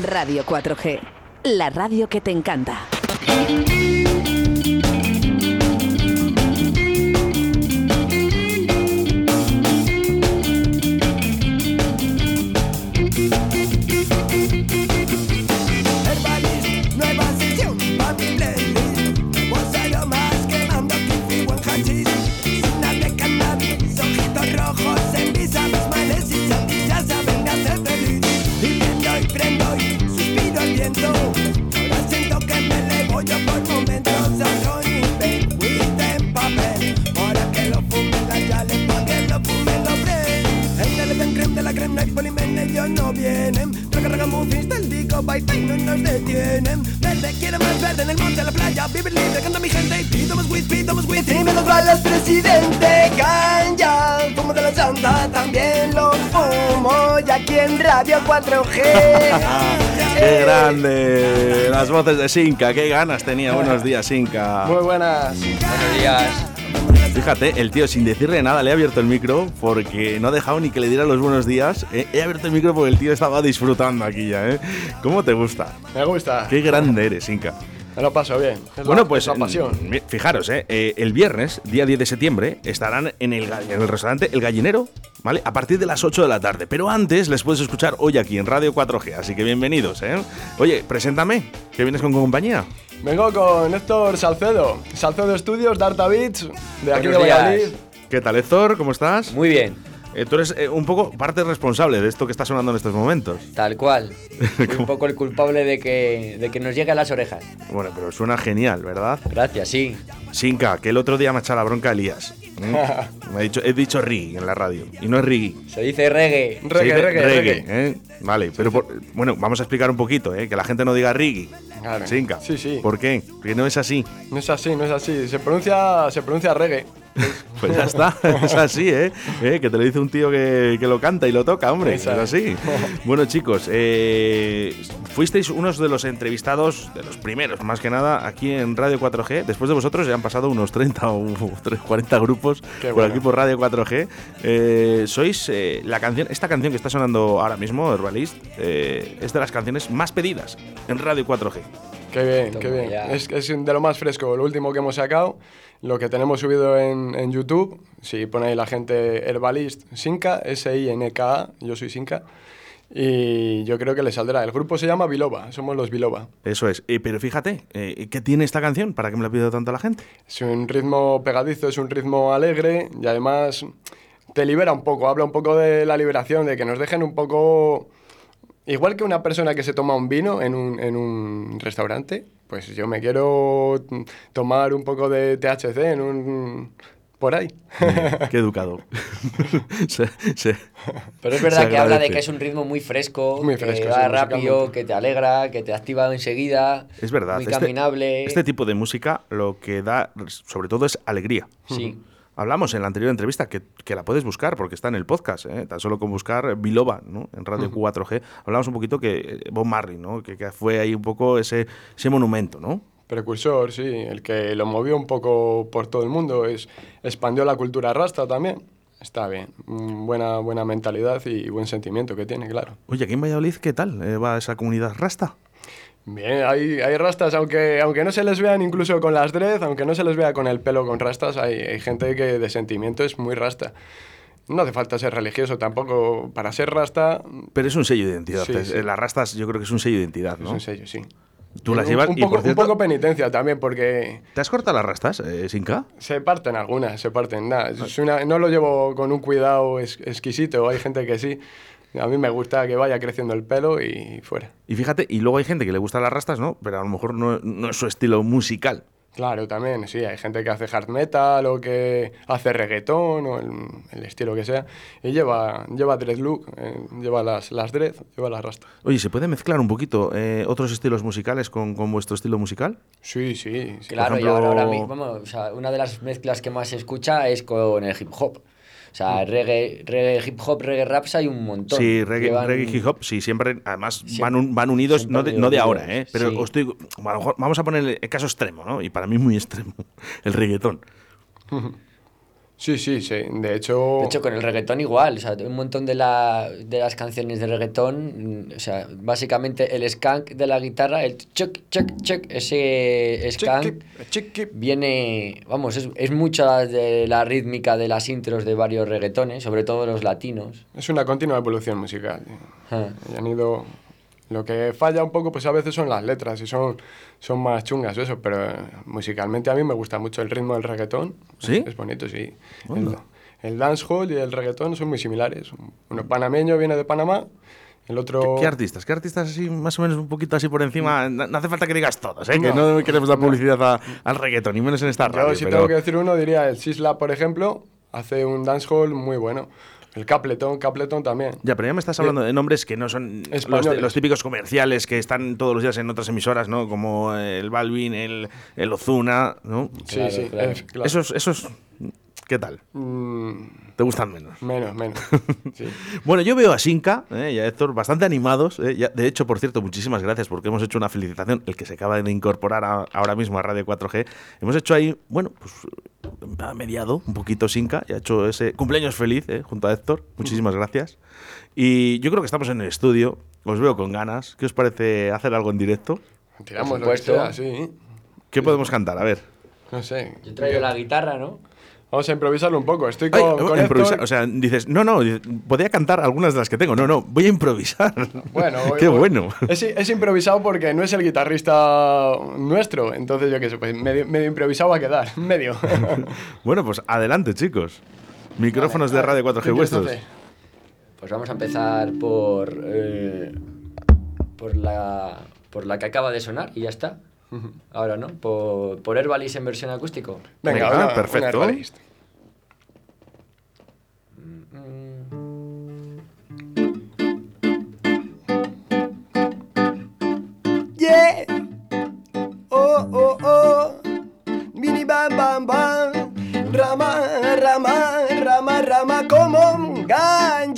Radio 4G, la radio que te encanta. Verde, quiero más verde en el monte, en la playa Vivir libre, canta mi gente y pido más weed, pido más weed Y me los balas, presidente, calla Fumo de la santa, también lo fumo Y aquí en Radio 4G ¡Qué grande! Las voces de Sinca, qué ganas tenía. Buenos días, Sinca. Muy buenas. Buenos días. Fíjate, el tío sin decirle nada le ha abierto el micro porque no ha dejado ni que le diera los buenos días. Eh, He abierto el micro porque el tío estaba disfrutando aquí ya, ¿eh? ¿Cómo te gusta? Me gusta. Qué grande eres, Inca. Me lo paso bien. Es Bueno, la- pues es la pasión. mm, fijaros, eh, eh, el viernes, día 10 de septiembre, estarán en el, en el restaurante El Gallinero, ¿vale? A partir de las 8 de la tarde. Pero antes les puedes escuchar hoy aquí en Radio 4G, así que bienvenidos, ¿eh? Oye, preséntame, que vienes con compañía. Vengo con Héctor Salcedo. Salcedo Studios, Darta Beats, de aquí Buenos de Valladolid. días. ¿Qué tal, Héctor? ¿Cómo estás? Muy bien, Eh, tú eres eh, un poco parte responsable de esto que está sonando en estos momentos. tal cual. Un poco el culpable de que, de que nos llegue a las orejas. Bueno, pero suena genial, ¿verdad? Gracias, sí. Sinca, que el otro día me ha echado la bronca Elías. ¿Mm? Me ha dicho, he dicho Riggy en la radio, y no es Riggy. Se dice reggae. Se Reggae, dice reggae, reggae. ¿eh? Vale, pero por- bueno, vamos a explicar un poquito, ¿eh? que la gente no diga Riggy. Claro. Sinca. Sí, sí. ¿Por qué? Porque no es así. No es así, no es así. Se pronuncia, se pronuncia reggae. Pues ya está, es así, ¿eh? ¿Eh? Que te lo dice un tío que, que lo canta y lo toca, hombre. Es así. Bueno, chicos, eh, fuisteis unos de los entrevistados, de los primeros más que nada, aquí en Radio 4G. Después de vosotros ya han pasado unos 30 o 40 grupos Qué por bueno. aquí por Radio 4G. Eh, sois eh, la canción, esta canción que está sonando ahora mismo, Herbalist, eh, es de las canciones más pedidas en Radio 4G. Qué bien, Toma qué bien. Es, es de lo más fresco, lo último que hemos sacado. Lo que tenemos subido en, en YouTube. Si ponéis la gente Herbalist Sinca, S-I-N-K-A, yo soy Sinca. Y yo creo que le saldrá. El grupo se llama Biloba, somos los Biloba. Eso es. Eh, pero fíjate, eh, ¿qué tiene esta canción para que me la pida tanto la gente? Es un ritmo pegadizo, es un ritmo alegre y además te libera un poco, habla un poco de la liberación, de que nos dejen un poco... Igual que una persona que se toma un vino en un, en un restaurante, pues yo me quiero mm, tomar un poco de THC en un... por ahí. Qué educado. Se- se- Pero es verdad que habla de que es un ritmo muy fresco, Muy que fresco, va sí, rápido, que te alegra, que te activa enseguida. Es verdad. Muy este- caminable. Este, tipo de música lo que da, sobre todo, es alegría. Sí. Hablamos en la anterior entrevista que, que la puedes buscar porque está en el podcast, ¿eh? tan solo con buscar Biloba ¿no? en Radio 4G. Hablamos un poquito que eh, Bob Marley, ¿no? que, que fue ahí un poco ese, ese monumento, ¿no? Precursor, sí, el que lo movió un poco por todo el mundo, es, expandió la cultura rasta también. Está bien, mm, buena, buena mentalidad y buen sentimiento que tiene, claro. Oye, aquí en Valladolid, ¿qué tal eh, va esa comunidad rasta? Bien, hay, hay rastas, aunque, aunque no se les vean incluso con las dread, aunque no se les vea con el pelo con rastas, hay, hay gente que de sentimiento es muy rasta. No hace falta ser religioso tampoco. Para ser rasta, Pero es un sello de identidad. Sí, Es- sí. Las rastas yo creo que es un sello de identidad, es ¿no? un sello, sí. Tú las Un- llevas un, y, poco, por un cierto, poco penitencia también, porque ¿te has cortado las rastas, eh, Sinca? se parten algunas, se parten. Nada, es una- no lo llevo con un cuidado ex- exquisito, hay gente que sí. A mí me gusta que vaya creciendo el pelo y fuera. Y fíjate, y luego hay gente que le gustan las rastas, ¿no? Pero a lo mejor no, no es su estilo musical. Claro, también, sí, hay gente que hace hard metal o que hace reggaetón o el, el estilo que sea y lleva, lleva dread look, eh, lleva las, las dread, lleva las rastas. Oye, ¿se puede mezclar un poquito eh, otros estilos musicales con, con vuestro estilo musical? Sí, sí, sí. Claro, ejemplo- y ahora, ahora mismo, vamos, o sea, una de las mezclas que más se escucha es con el hip hop. O sea, reggae, reggae, hip hop, reggae raps hay un montón. Sí, reggae, reggae hip hop, sí, siempre, además Siempre- van, un- van unidos, no de, no de ahora, unidos, ¿eh? Pero sí. os estoy, a lo mejor vamos a poner el caso extremo, ¿no? Y para mí muy extremo, el reggaetón. Sí, sí, sí. De hecho, De hecho, con el reggaetón igual, o sea, un montón de, la, de las canciones de reggaetón, mm, o sea, básicamente el skank de la guitarra, el chuck, chuck, chuck, ese skank chiqui, chiqui. viene, vamos, es, es mucha de la rítmica de las intros de varios reggaetones, sobre todo los latinos. es una continua evolución musical. tío. Ah. Y han ido... Lo que falla un poco, pues a veces son las letras y son, son más chungas eso, pero eh, musicalmente a mí me gusta mucho el ritmo del reggaetón. ¿Sí? Es bonito, sí. El, el dancehall y el reggaetón son muy similares. Uno panameño viene de Panamá, el otro... ¿Qué, qué artistas? ¿Qué artistas así, más o menos un poquito así por encima? No, no hace falta que digas todos, ¿eh? Que no queremos dar publicidad a- al reggaetón, ni menos en esta radio. Yo si pero- tengo que decir uno diría el Sisla, por ejemplo, hace un dancehall muy bueno. El Capleton, Capleton también. Ya, pero ya me estás hablando de nombres que no son los, Españoles. los típicos comerciales que están todos los días en otras emisoras, ¿no? Como el Balvin, el, el Ozuna, ¿no? Sí, Claro, sí, claro. es- claro. Esos, esos, ¿qué tal? Mm, ¿Te gustan menos? menos, menos. Sí. Bueno, yo veo a Sinca eh, y a Héctor bastante animados. eh, ya- de hecho, por cierto, muchísimas gracias porque hemos hecho una felicitación, el que se acaba de incorporar a- ahora mismo a Radio 4G. Hemos hecho ahí, bueno, pues ha mediado un poquito Sinca y ha hecho ese cumpleaños feliz eh, junto a Héctor. Muchísimas gracias. Y yo creo que estamos en el estudio, os veo con ganas. ¿Qué os parece hacer algo en directo? Tiramos lo que supuesto. sea, sí. ¿Qué podemos cantar? A ver. No sé. Yo traigo la guitarra, ¿no? Vamos a improvisarlo un poco. Estoy Ay, con, improvisar, Héctor. o sea, dices, no, no, podría cantar algunas de las que tengo. No, no, voy a improvisar. Bueno, qué voy- bueno. Es, es improvisado porque no es el guitarrista nuestro. Entonces, yo qué sé, pues medio, medio improvisado va a quedar. Medio. Bueno, pues adelante, chicos. Micrófonos de Radio 4G ¿Qué quieres vuestros. Pues vamos a empezar por, eh, por, la, por la que acaba de sonar y ya está. Ahora, ¿no? Por, por Herbalis en versión acústico. Venga, Venga, una- perfecto. una herbalist. Yeah. Oh, oh, oh. Bini bam bam bam. Rama, rama, rama, rama como ganja.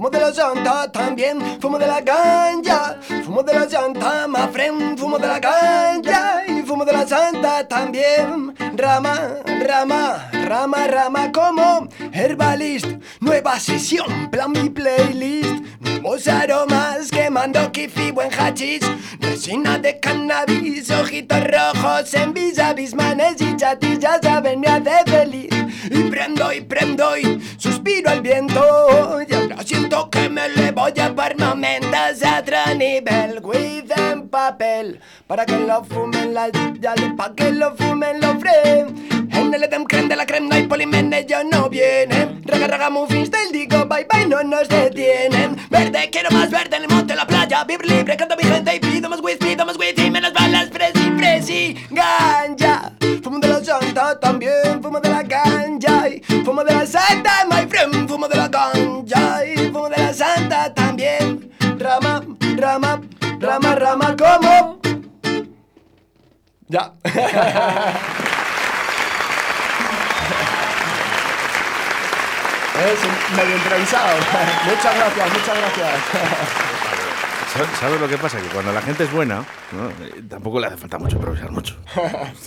Fumo de la santa también, fumo de la ganja. Fumo de la santa, my friend, fumo de la ganja. Y fumo de la santa también. Rama, rama, rama, rama como herbalist. Nueva sesión, plan mi playlist. Nuevos aromas quemando kifi, buen hachís. Resina de cannabis, ojitos rojos en vis a vis, manes y chatis, ya me hace feliz. Y prendo y prendo y suspiro al viento. Y que me le voy a por momentos a otro nivel. With en papel, para que lo fumen las ya para que lo fumen los fren. En el Edem creme de la creme no hay polimenes, ya no vienen. Raga raga muffins del digo, bye bye, no nos detienen. Verde, quiero más verde en el monte, en la playa, vivir libre, canto mi gente y pido más whisky, pido más whisky, menos balas, fresi, fresi, ganja. Fumo de la santa también, fumo de la ganja. y Fumo de la santa, Ya. es medio improvisado. muchas gracias, muchas gracias. ¿Sabes- ¿Sabes lo que pasa? Que cuando la gente es buena, ¿no? Tampoco le hace falta mucho improvisar mucho.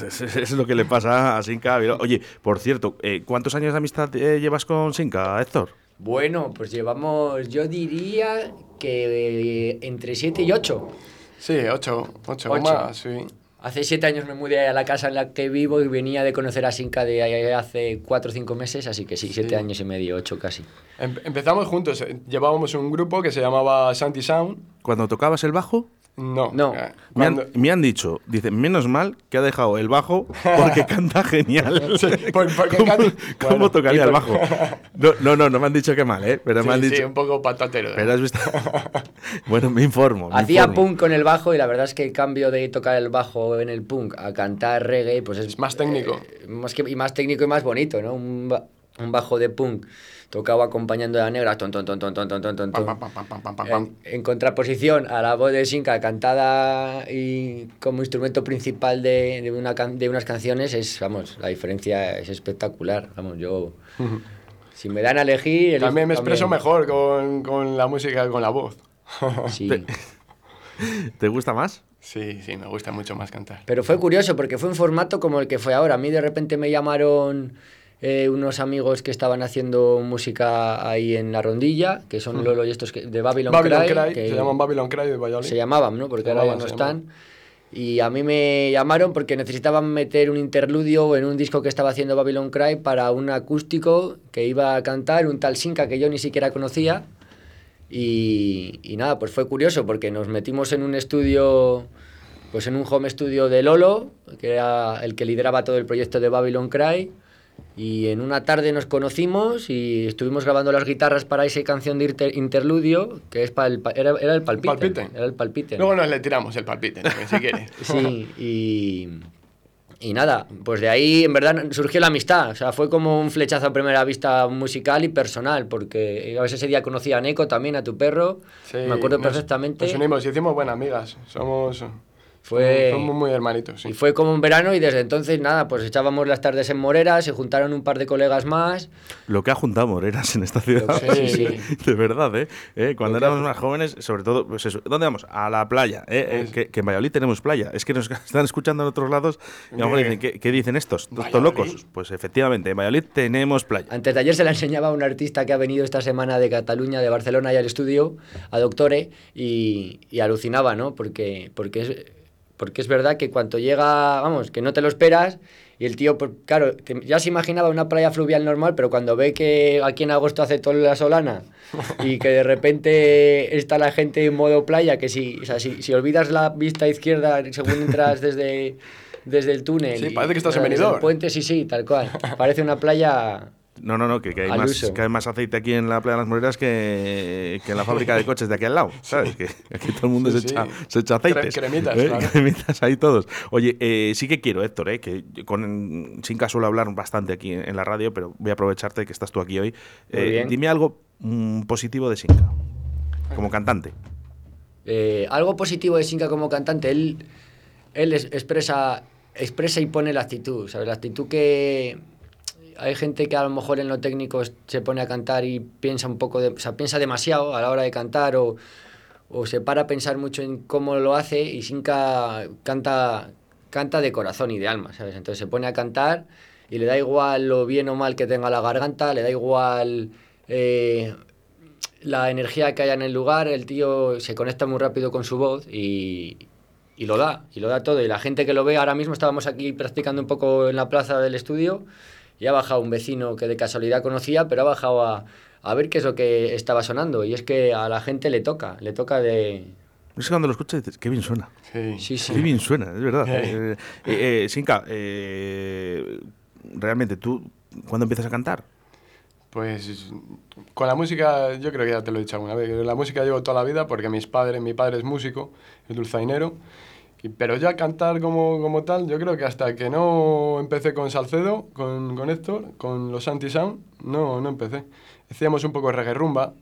es, es- es lo que le pasa a Sinca. Oye, por cierto, eh, ¿cuántos años de amistad eh, llevas con Sinca, Héctor? Bueno, pues llevamos, yo diría que eh, entre 7 y 8. Sí, ocho, ocho, o Ocho. más, sí. Hace 7 años me mudé a la casa en la que vivo y venía de conocer a Sinca de hace 4 o 5 meses, así que sí, 7 Sí. años y medio, 8 casi. Em- empezamos juntos, eh, llevábamos un grupo que se llamaba Santi Sound. Cuando tocabas el bajo, No, No. eh, me han, me han dicho, dice, menos mal que ha dejado el bajo porque canta genial. Sí, por- porque ¿Cómo, canta- cómo Bueno, tocaría el bajo? No, no, no, no me han dicho que mal, ¿eh? Pero sí, me han sí, dicho... un poco patatero. ¿eh? Pero has visto... bueno, me informo. me Hacía informo. punk con el bajo y la verdad es que el cambio de tocar el bajo en el punk a cantar reggae, pues es, Es más técnico. eh, más que, y más técnico y más bonito, ¿no? Un, un bajo de punk tocado acompañando a la negra, ton, ton, ton, ton, ton, ton, ton, ton, ton. pam, pam, pam. En, en contraposición a la voz de Sinca cantada y como instrumento principal de, de una de unas canciones, es, vamos, la diferencia es espectacular. Vamos, yo. Si me dan a elegir. elijo También me expreso también. mejor con, con la música con la voz. Sí. ¿Te gusta más? Sí, sí, me gusta mucho más cantar. Pero fue curioso porque fue un formato como el que fue ahora. A mí de repente me llamaron eh, unos amigos que estaban haciendo música ahí en la rondilla, que son Lolo y estos que- de Babylon, Babylon Cry, Cry, que se llaman Babylon Cry de Valladolid. se llamaban, ¿no? Porque Se ahora ya no están. Y a mí me llamaron porque necesitaban meter un interludio en un disco que estaba haciendo Babylon Cry para un acústico que iba a cantar un tal Sinca que yo ni siquiera conocía. Y, y nada, pues fue curioso porque nos metimos en un estudio, pues en un home studio de Lolo, que era el que lideraba todo el proyecto de Babylon Cry. Y en una tarde nos conocimos y estuvimos grabando las guitarras para esa canción de inter- interludio, que es pa el, era, era el palpite. Palpite. Era el palpite. Luego nos le tiramos el palpite, también, si quiere. Sí, y, y nada, pues de ahí en verdad surgió la amistad. O sea, fue como un flechazo a primera vista musical y personal, porque a veces ese día conocí a Neko también, a tu perro. Sí, me acuerdo nos- perfectamente. Nos unimos y hicimos buenas amigas. Somos, Fue- somos muy hermanitos, sí. Y fue como un verano y desde entonces nada, pues echábamos las tardes en Morera, se juntaron un par de colegas más. Lo que ha juntado Moreras en esta ciudad. Sí, sí. De verdad, ¿eh? Eh, Cuando Lo éramos más jóvenes, sobre todo, pues eso. ¿Dónde vamos? A la playa. ¿eh? Eh, Es- que, que en Valladolid tenemos playa. Es que nos están escuchando en otros lados y a lo mejor dicen, ¿qué, qué dicen estos? ¿Estos locos? Pues efectivamente, en Valladolid tenemos playa. Antes de ayer se la enseñaba a un artista que ha venido esta semana de Cataluña, de Barcelona y al estudio, a Doctore, y, y alucinaba, ¿no? Porque, porque, es, porque es verdad que cuando llega, vamos, que no te lo esperas, y el tío, pues, claro, ya se imaginaba una playa fluvial normal, pero cuando ve que aquí en agosto hace toda la solana y que de repente está la gente en modo playa, que si, o sea, si, si olvidas la vista izquierda según entras desde, desde el túnel. Sí, y- parece que estás en Benidorm. puente, sí, sí, tal cual. Parece una playa No, no, no, que, que hay más, que hay más aceite aquí en la playa de las Moreras que, que en la fábrica de coches de aquí al lado, ¿sabes? Que aquí todo el mundo Sí, se, sí. echa, se echa aceites. Cremitas, ¿eh? claro. Cremitas ahí todos. Oye, eh, sí que quiero, Héctor, ¿eh? que con Sinca suelo hablar bastante aquí en, en la radio, pero voy a aprovecharte que estás tú aquí hoy. Eh, dime algo mm, positivo de Sinca, como cantante. Eh, algo positivo de Sinca como cantante, él, él es- expresa, expresa y pone la actitud, ¿sabes? La actitud que hay gente que a lo mejor en lo técnico se pone a cantar y piensa un poco, de, o sea, piensa demasiado a la hora de cantar o, o se para a pensar mucho en cómo lo hace y Sinca canta, canta de corazón y de alma, ¿sabes? Entonces se pone a cantar y le da igual lo bien o mal que tenga la garganta, le da igual... eh, la energía que haya en el lugar, el tío se conecta muy rápido con su voz y, y lo da, y lo da todo. Y la gente que lo ve, ahora mismo estábamos aquí practicando un poco en la plaza del estudio y ha bajado un vecino que de casualidad conocía, pero ha bajado a, a ver qué es lo que estaba sonando. Y es que a la gente le toca, le toca de... Es que cuando lo escuchas dices, qué bien suena. Sí. Sí, sí. Qué bien suena, es verdad. Eh. Eh, eh, eh, Sinca, eh, realmente, ¿tú cuándo empiezas a cantar? Pues con la música, yo creo que ya te lo he dicho alguna vez, la música llevo toda la vida porque mis padres, mi padre es músico, es dulzainero, pero ya cantar como, como tal, yo creo que hasta que no empecé con Salcedo, con, con Héctor, con los Anti-Sound, no, no empecé. Hacíamos un poco de reggae rumba,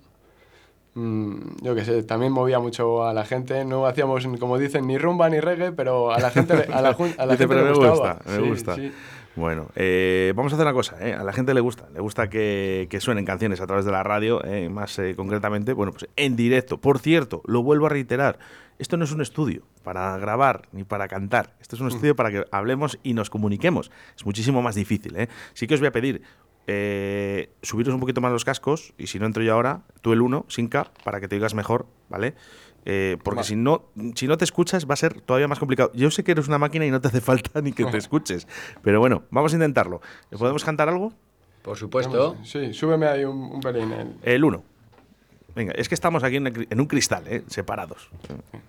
mm, yo qué sé, también movía mucho a la gente, no hacíamos, como dicen, ni rumba ni reggae, pero a la gente, a la, a la gente pero le me gustaba. gusta, me Sí, gusta. sí. Bueno, eh, vamos a hacer una cosa, ¿eh? a la gente le gusta, le gusta que, que suenen canciones a través de la radio, eh, más eh, concretamente, bueno, pues en directo. Por cierto, lo vuelvo a reiterar, esto no es un estudio para grabar ni para cantar, esto es un estudio para que hablemos y nos comuniquemos. Es muchísimo más difícil, ¿eh? Sí que os voy a pedir eh, subiros un poquito más los cascos y si no entro yo ahora, tú el 1, Sinca, para que te oigas mejor, ¿vale? Eh, porque Vale. si no, si no te escuchas va a ser todavía más complicado. Yo sé que eres una máquina y no te hace falta ni que te escuches, pero bueno, vamos a intentarlo. ¿Podemos cantar algo? Por supuesto. Sí, súbeme ahí un, un pelín. el- El 1. Venga, es que estamos aquí en, un cristal, ¿eh? separados.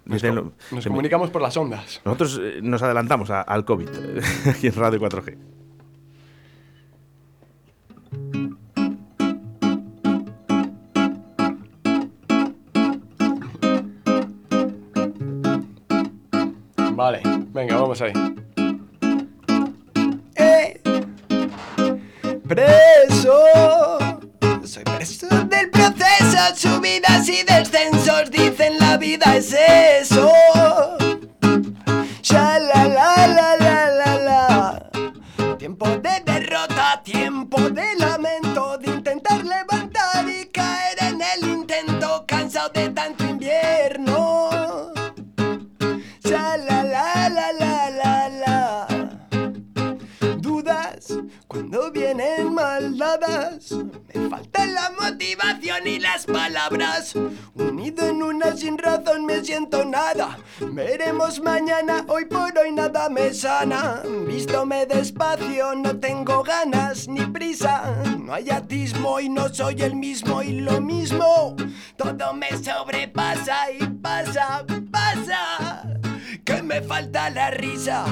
Nos, Dicen- com- nos se me- comunicamos por las ondas. Nosotros eh, nos adelantamos a- al COVID aquí en Radio 4G. Vale, venga, vamos ahí. Eh, preso. Soy preso del proceso, subidas y descensos, dicen la vida es eso. Ni las palabras. Unido en una sin razón me siento nada. Veremos mañana, hoy por hoy nada me sana. Vístome despacio, no tengo ganas ni prisa. No hay atismo y no soy el mismo y lo mismo. Todo me sobrepasa y pasa, pasa. Que me falta la risa.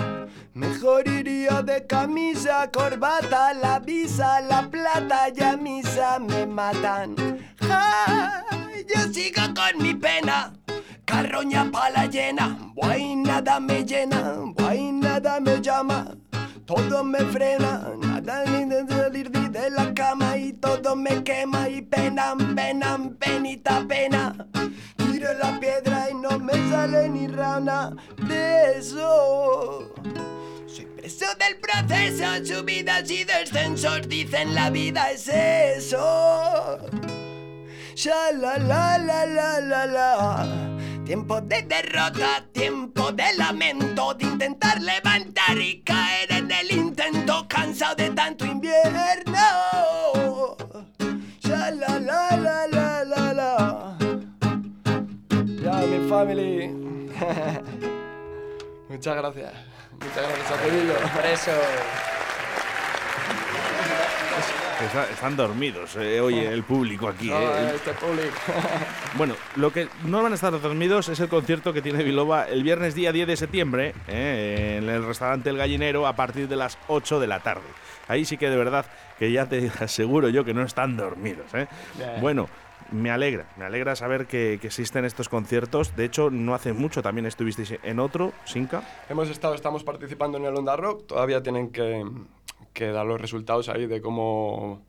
Mejor iría de camisa, corbata, la visa, la plata y a misa me matan. Ja, yo sigo con mi pena, carroña pala llena, guay nada me llena, guay nada me llama. Todo me frena, nada ni de salir de la cama y todo me quema y pena, pena, penita, pena. Tiro la piedra y no me sale ni rana de eso. Soy preso del proceso, subidas y descensos, dicen la vida es eso. La. Tiempo de derrota, tiempo de lamento, de intentar levantar y caer en el intento, cansado de tanto invierno. La la la la la family. Muchas gracias. Muchas gracias a Pedilo. Por eso. Está- están dormidos, eh, oye, el público aquí. No, eh. este público. Bueno, lo que no van a estar dormidos es el concierto que tiene Biloba el viernes día 10 de septiembre eh, en el restaurante El Gallinero a partir de las 8 de la tarde. Ahí sí que de verdad que ya te aseguro yo que no están dormidos. ¿eh? Bueno, me alegra, me alegra saber que, que existen estos conciertos. De hecho, no hace mucho también estuvisteis en otro, Sinca. Hemos estado, estamos participando en el Onda Rock. Todavía tienen que, que dar los resultados ahí de cómo,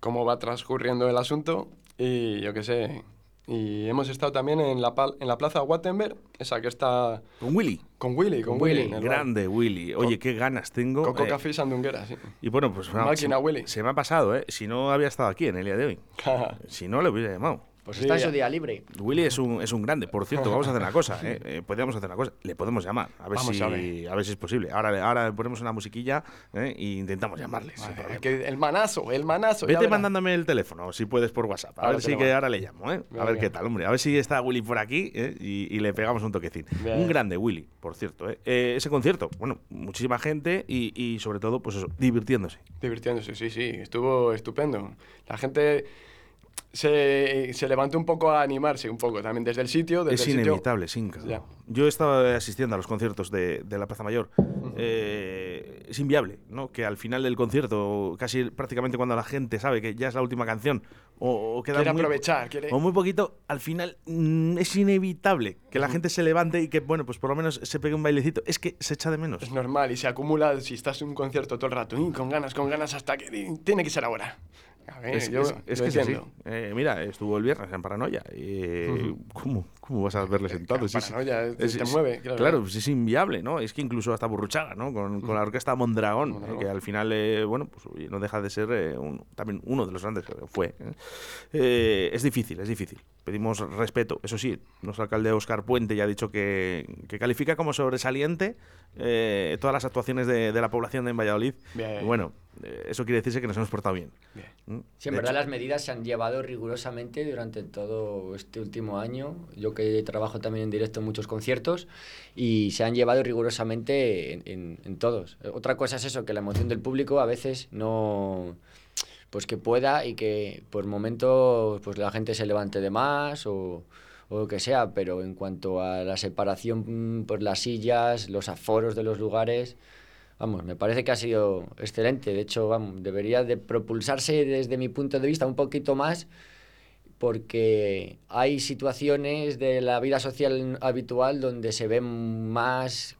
cómo va transcurriendo el asunto. Y yo qué sé. Y hemos estado también en la, pal- en la plaza Wattenberg, esa que está Con Willy. con Willy, con, Willy. Willy. Grande Willy. Oye, qué ganas tengo. Coco eh, Café y Sandunguera, sí. y bueno, pues Máquina se, Willy. se me ha pasado, ¿eh? Si no había estado aquí en el día de hoy. Si no, le hubiera llamado. Pues Sí, está en su día libre. Willy es un, es un grande. Por cierto, vamos a hacer una cosa. ¿eh? Eh, podríamos hacer una cosa. Le podemos llamar. A ver, Vamos si, a a, ver. si es posible. Ahora, ahora ponemos una musiquilla ¿eh? e intentamos llamarle. Vale, el, que- el manazo, el manazo. Vete mandándome el teléfono, si puedes, por WhatsApp. A Ahora ver si que ahora le llamo, ¿eh? A ver qué tal, hombre. A ver si está Willy por aquí ¿eh? y, y le pegamos un toquecín. Bien. Un grande Willy, por cierto. ¿eh? Eh, ese concierto, bueno, muchísima gente y, y sobre todo, pues eso, divirtiéndose. Divirtiéndose, sí, sí, estuvo estupendo. La gente se, se levantó un poco a animarse, un poco también desde el sitio. Desde Es el sitio- inevitable, Sinca. Ya. Yo he estado asistiendo a los conciertos de, de la Plaza Mayor. Eh, es inviable, ¿no? Que al final del concierto, casi prácticamente cuando la gente sabe que ya es la última canción, o, o queda Quiere muy, aprovechar, quiere- o muy poquito, al final mm, es inevitable que la gente se levante y que, bueno, pues por lo menos se pegue un bailecito. Es que se echa de menos. Es normal y se acumula si estás en un concierto todo el rato, y con ganas, con ganas, hasta que tiene que ser ahora. A ver, Es, yo es- es que es así. Eh, mira, estuvo el viernes en Paranoia. y, ¿cómo, ¿Cómo vas a verle sentado? sí. Paranoia, te mueve, claro. Claro, pues es inviable, ¿no? Es que incluso hasta Burruchaga, ¿no? Con, con la orquesta Mondragón, Mondragón. eh, que al final, eh, bueno, pues no deja de ser eh, un- también uno de los grandes que fue. ¿eh? Eh, es difícil, es difícil. Pedimos respeto. Eso sí, nuestro alcalde Oscar Puente ya ha dicho que, que califica como sobresaliente eh, todas las actuaciones de, de la población de Valladolid. Bien. Bueno, eh, eso quiere decirse que nos hemos portado bien. Bien. ¿Mm? Sí, en De verdad hecho- las medidas se han llevado rigurosamente durante todo este último año. Yo que trabajo también en directo en muchos conciertos y se han llevado rigurosamente en, en- en todos. Otra cosa es eso, que la emoción del público a veces no... Pues que pueda y que por momentos pues la gente se levante de más o, o lo que sea, pero en cuanto a la separación mm, por las sillas, los aforos de los lugares, Vamos, me parece que ha sido excelente. De hecho, vamos, debería de propulsarse desde mi punto de vista un poquito más porque hay situaciones de la vida social habitual donde se ve más,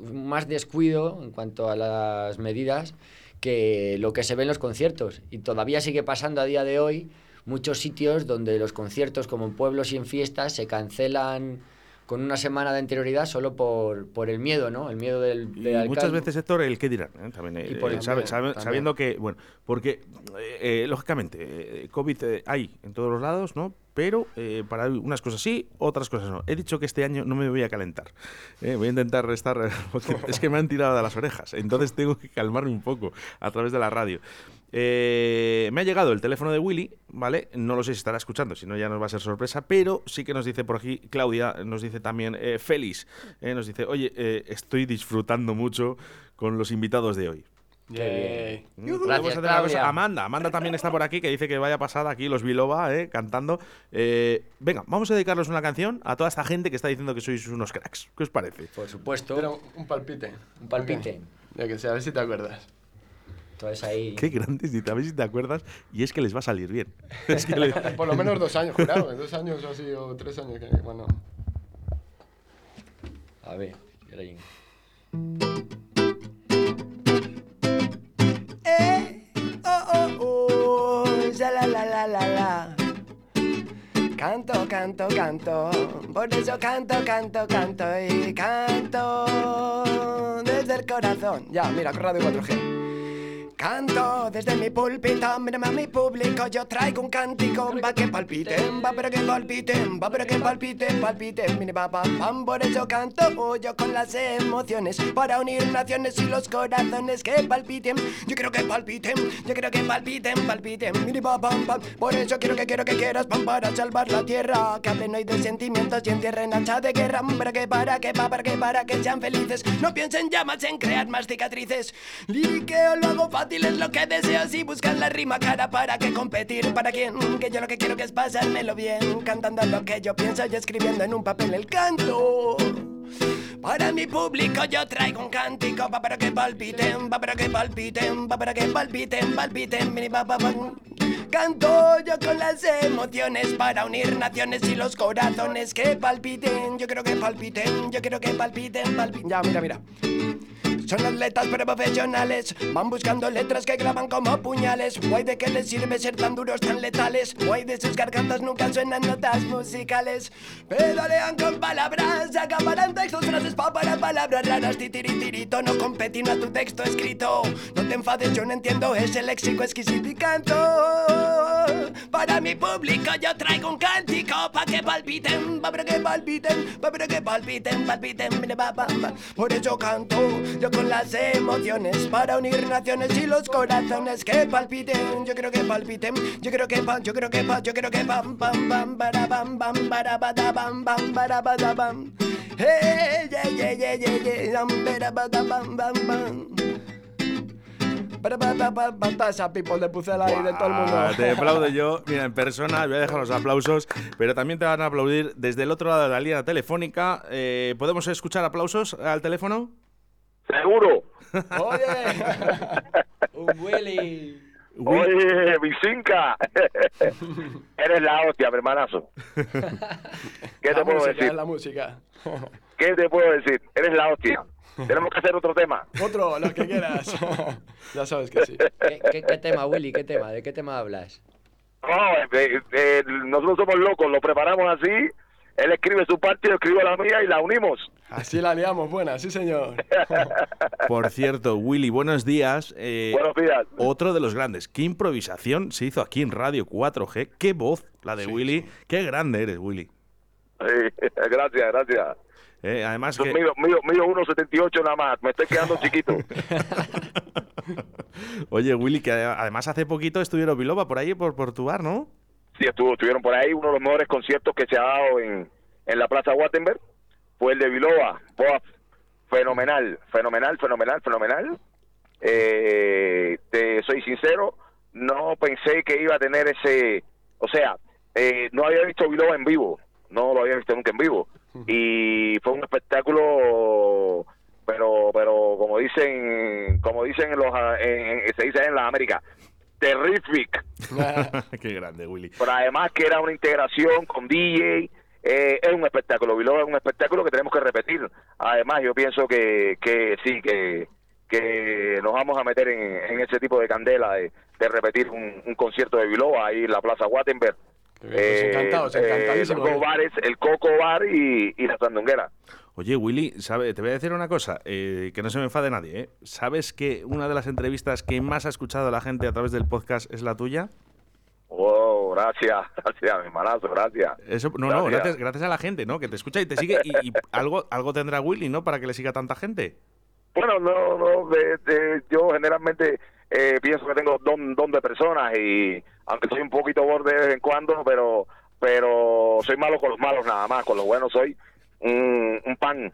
más descuido en cuanto a las medidas que lo que se ve en los conciertos. Y todavía sigue pasando a día de hoy muchos sitios donde los conciertos, como en pueblos y en fiestas, se cancelan con una semana de anterioridad solo por, por el miedo, ¿no? El miedo del, Y muchas veces, Héctor, el qué dirán. ¿eh? También, eh, Y por el- sabe- también, sabe- también. sabiendo que, bueno, porque, eh, eh, lógicamente, eh, COVID eh, hay en todos los lados, ¿no? Pero eh, para unas cosas sí, otras cosas no. He dicho que este año no me voy a calentar. Eh, voy a intentar restar, porque es que me han tirado de las orejas, entonces tengo que calmarme un poco a través de la radio. Eh, me ha llegado el teléfono de Willy, ¿vale? No lo sé si estará escuchando, si no ya nos va a ser sorpresa, pero sí que nos dice por aquí, Claudia, nos dice también eh, Félix, nos dice, oye, estoy disfrutando mucho con los invitados de hoy. Yay. Mm, Gracias, cosa. Amanda, Amanda también está por aquí, que dice que vaya pasada aquí los Biloba, eh, cantando. Eh, venga, vamos a dedicarles una canción a toda esta gente que está diciendo que sois unos cracks. ¿Qué os parece? Por supuesto. Pero un palpite. Un palpite. Ya que a ver si te acuerdas. Entonces ahí. Qué grandes, y a ver si te acuerdas, y es que les va a salir bien. Es que le- Por lo menos dos años, jurado. Dos años o así, o tres años. Que, bueno. A ver. Oh, ya la la la la la. Canto, canto, canto, por eso canto, canto, canto y canto desde el corazón. Ya, mira, Radio 4G. Canto. Desde mi púlpito, mírame a mi público, yo traigo un cántico, va que palpiten, va pero que palpiten, va pero que palpiten, palpiten, mire pa pam pam, por eso canto yo con las emociones, para unir naciones y los corazones que palpiten, yo quiero que palpiten, yo quiero que palpiten, palpiten, mire pa pam pam, por eso quiero que quiero que quieras pam para salvar la tierra, que hablen hoy de sentimientos y entierren hacha de guerra, para que para que pa para que para que sean felices, no piensen ya más en crear más cicatrices, liriqueo lo hago fácil es lo que deseo si buscan la rima cara para que competir para quién que yo lo que quiero que es pasármelo bien cantando lo que yo pienso y escribiendo en un papel el canto para mi público yo traigo un cántico pa para que palpiten, pa para que palpiten, pa para que palpiten, palpiten, mini pa pa. Canto yo con las emociones para unir naciones y los corazones que palpiten. Yo quiero que palpiten, yo quiero que palpiten, palpiten. Ya, mira, mira. Son atletas pero profesionales, van buscando letras que graban como puñales. Guay de qué les sirve ser tan duros, tan letales. Guay de sus gargantas nunca suenan notas musicales. Pedalean con palabras, acabarán textos, frases pa para palabras raras. Titiritirito, no competino a tu texto escrito. No te enfades, yo no entiendo ese léxico exquisito y canto. Para mi público yo traigo un cántico pa' que palpiten, pa' que palpiten, pa' que palpiten, palpiten, pa. Por eso canto yo las emociones para unir naciones y los corazones que palpiten. Yo quiero que palpiten, yo quiero que pa, yo quiero que pa, yo quiero que pam pam pam para bam bam para bada bam bam para bada bam. Hey, yeah, yeah, yeah, yeah, yeah, para bada para, para, para esa people de Pucela y de todo el mundo. Te aplaudo yo, mira, en persona, voy a dejar los aplausos, pero también te van a aplaudir desde el otro lado de la línea telefónica. Eh, ¿Podemos escuchar aplausos al teléfono? Seguro. Oye, Un Willy. Oye, Vicinca. Eres la hostia, mi hermanazo. ¿Qué la te puedo música, decir? la música. ¿Qué te puedo decir? Eres la hostia. Tenemos que hacer otro tema. Otro, lo que quieras. ya sabes que sí. ¿Qué, qué, qué tema, Willy? ¿Qué tema? ¿De qué tema hablas? No, eh, eh, nosotros somos locos, lo preparamos así. Él escribe su parte, yo escribo la mía y la unimos. Así la liamos, buena, sí señor. Por cierto, Willy, buenos días. Eh, Buenos días. Otro de los grandes. ¿Qué improvisación se hizo aquí en Radio 4G? ¿Qué voz la de Willy? Qué grande eres, Willy. Sí, gracias, gracias. Eh, además que... Mío, mío, mío 1.78 nada más, me estoy quedando chiquito. Oye, Willy, que además hace poquito estuvieron Biloba por ahí, por, por tu bar, ¿no? Sí, estuvo, estuvieron por ahí uno de los mejores conciertos que se ha dado en, en la Plaza Wattenberg. Fue el de Biloba. Fenomenal, fenomenal, fenomenal, fenomenal. Eh, te soy sincero, no pensé que iba a tener ese... O sea, eh, no había visto Biloba en vivo, no lo había visto nunca en vivo. Y fue un espectáculo pero pero como dicen como dicen en los en- en- se dice en la América terrific Qué grande, Willy. pero además que era una integración con DJ, eh, es un espectáculo, Biloba es un espectáculo que tenemos que repetir. Además, yo pienso que, que sí, que, que nos vamos a meter en, en ese tipo de candela de, de repetir un, un concierto de Biloba ahí en la Plaza Wattenberg. Los dos bares, el Coco Bar y, y la Sandunguera. Oye, Willy, sabe, te voy a decir una cosa, eh, que no se me enfade nadie. ¿eh? ¿Sabes que una de las entrevistas que más ha escuchado la gente a través del podcast es la tuya? Oh, gracias, gracias, mi hermanazo, gracias. Eso, no, no, gracias, gracias a la gente, ¿no? Que te escucha y te sigue. Y, y algo, algo tendrá Willy, ¿no? Para que le siga tanta gente. Bueno, no, no, de- de- yo generalmente eh, pienso que tengo don, don de personas y aunque soy un poquito borde de vez en cuando, pero pero soy malo con los malos nada más, con los buenos soy un, un pan.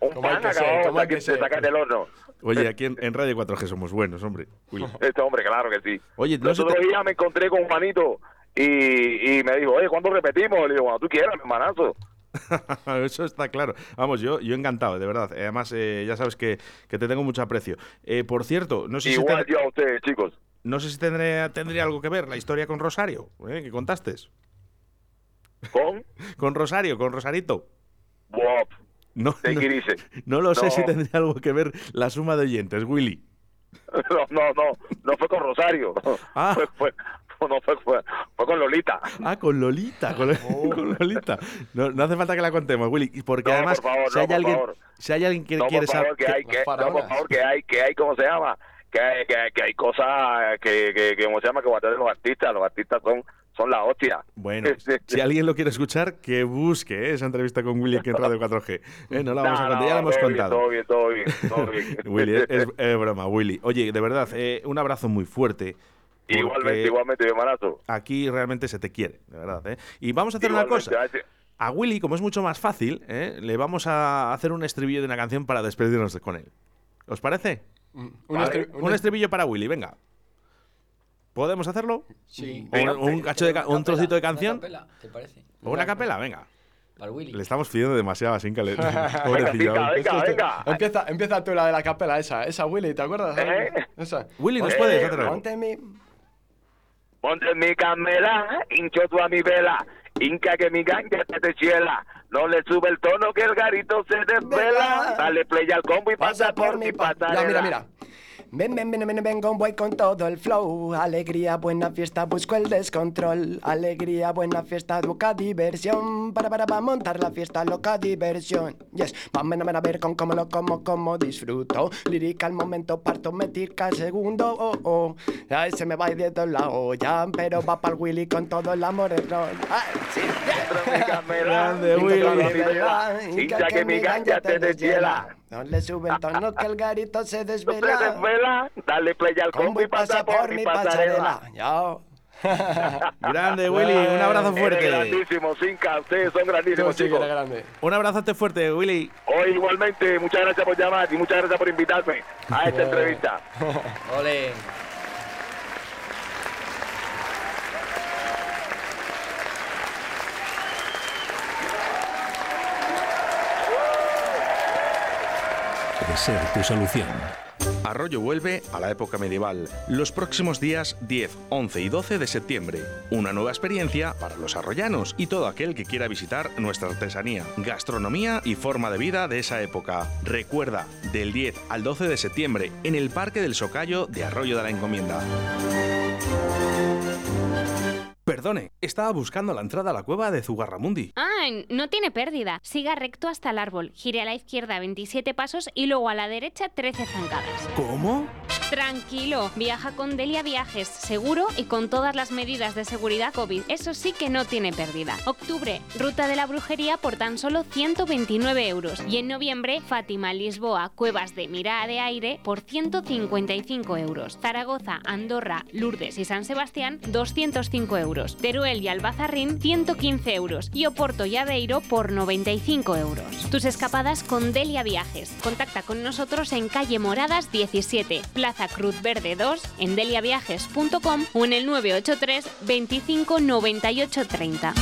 Un pan acabado de, de sacar del horno. Oye, aquí en, en Radio 4G somos buenos, hombre. Este hombre, claro que sí. Oye, no se te- días me encontré con Juanito y, y me dijo, oye, ¿cuándo repetimos? Le digo, cuando tú quieras, mi hermanazo. Eso está claro. Vamos, yo, yo encantado, de verdad. Además, eh, ya sabes que, que te tengo mucho aprecio. Eh, por cierto, no sé si, Igual a ustedes, chicos. no sé si tendría, tendría algo que ver la historia con Rosario, ¿eh? que contaste. ¿Con? Con Rosario, con Rosarito. Bob. No, ¿De no, no lo sé No. si tendría algo que ver la suma de oyentes, Willy. No, no, no, no fue con Rosario. Ah. Fue, fue, no fue, fue, fue con Lolita. Ah, con Lolita, con, Oh. con Lolita. No, no hace falta que la contemos, Willy, porque No, además, por favor, si, no, hay por alguien, si hay alguien que No, quiere saber... que hay, que, no, por favor, que hay, que hay, ¿cómo se llama? Que hay, que hay, que hay cosas que, que, que, ¿cómo se llama? Que guardar los artistas. Los artistas son, son la hostia. Bueno, si alguien lo quiere escuchar, que busque ¿eh? esa entrevista con Willy aquí en Radio 4G. ¿eh? No la vamos a contar, no, ya la hemos todo contado. Bien, todo bien, todo bien, todo bien. Willy, es, es- es broma, Willy. Oye, de verdad, eh, un abrazo muy fuerte. igualmente, igualmente, mi hermanazo. Aquí realmente se te quiere, de verdad. ¿eh? Y vamos a hacer una cosa. A Willy, como es mucho más fácil, ¿eh? le vamos a hacer un estribillo de una canción para despedirnos de- con él. ¿Os parece? Un Vale. estri- Un estribillo para Willy, venga. ¿Podemos hacerlo? Sí. O un, o un cacho de ca- un trocito de canción. Una capela, ¿te parece? ¿O una capela? Venga. Para Willy. Le estamos pidiendo demasiado que le... Venga, Pobrecillo. venga, venga. Empieza, empieza tú la de la capela esa, esa Willy, ¿te acuerdas? ¿Eh? Esa. Willy, ¿nos Eh, puedes hacer algo? Ponte mi... Ponte mi camela, hincho tú a mi vela, hinca que mi ganja te te chiela. No le sube el tono que el garito se desvela. Dale play al combo y pasa por mi pa- pasarela. Ya, mira, mira. Ven, ven, ven, ven, ven, voy con todo el flow. Alegría, buena fiesta, busco el descontrol. Alegría, buena fiesta, loca diversión. Para, para, para montar la fiesta, loca diversión. Yes, vamos a ver con cómo lo como, cómo disfruto. Lírica al momento, parto, metirca segundo. Oh, oh. Ay, se me va yendo la olla, pero va para el Willy con todo el amor. No. Ay, sí, camela, Grande, Willy. hincha que mi ganja te deshiela. No le sube el tono que el garito se No te desvela. desvela, dale play al combo y pasa por mi pasarela. Yo. Grande, Willy. Un abrazo Eres fuerte. grandísimo, Cinca, ustedes son grandísimos, chicos. grande. Un abrazote fuerte, Willy. Hoy igualmente, muchas gracias por llamar y muchas gracias por invitarme a esta entrevista. Ole. Ser tu solución. Arroyo vuelve a la época medieval. Los próximos días 10, 11 y 12 de septiembre. Una nueva experiencia para los arroyanos y todo aquel que quiera visitar nuestra artesanía, gastronomía y forma de vida de esa época. Recuerda, del 10 al 12 de septiembre en el Parque del Socayo de Arroyo de la Encomienda. Perdone, estaba buscando la entrada a la cueva de Zugarramundi. Ah, no tiene pérdida. Siga recto hasta el árbol, gire a la izquierda 27 pasos y luego a la derecha 13 zancadas. ¿Cómo? Tranquilo, viaja con Delia Viajes, seguro y con todas las medidas de seguridad COVID. Eso sí que no tiene pérdida. Octubre, ruta de la brujería por tan solo 129 euros. Y en noviembre, Fátima, Lisboa, Cuevas de Mirada de Aire por 155 euros. Zaragoza, Andorra, Lourdes y San Sebastián, 205 euros. Teruel y Albazarrín, 115 euros. Y Oporto y Aveiro por 95 euros. Tus escapadas con Delia Viajes. Contacta con nosotros en calle Moradas 17, Plaza Cruz Verde 2, en deliaviajes.com o en el 983 25 98 30.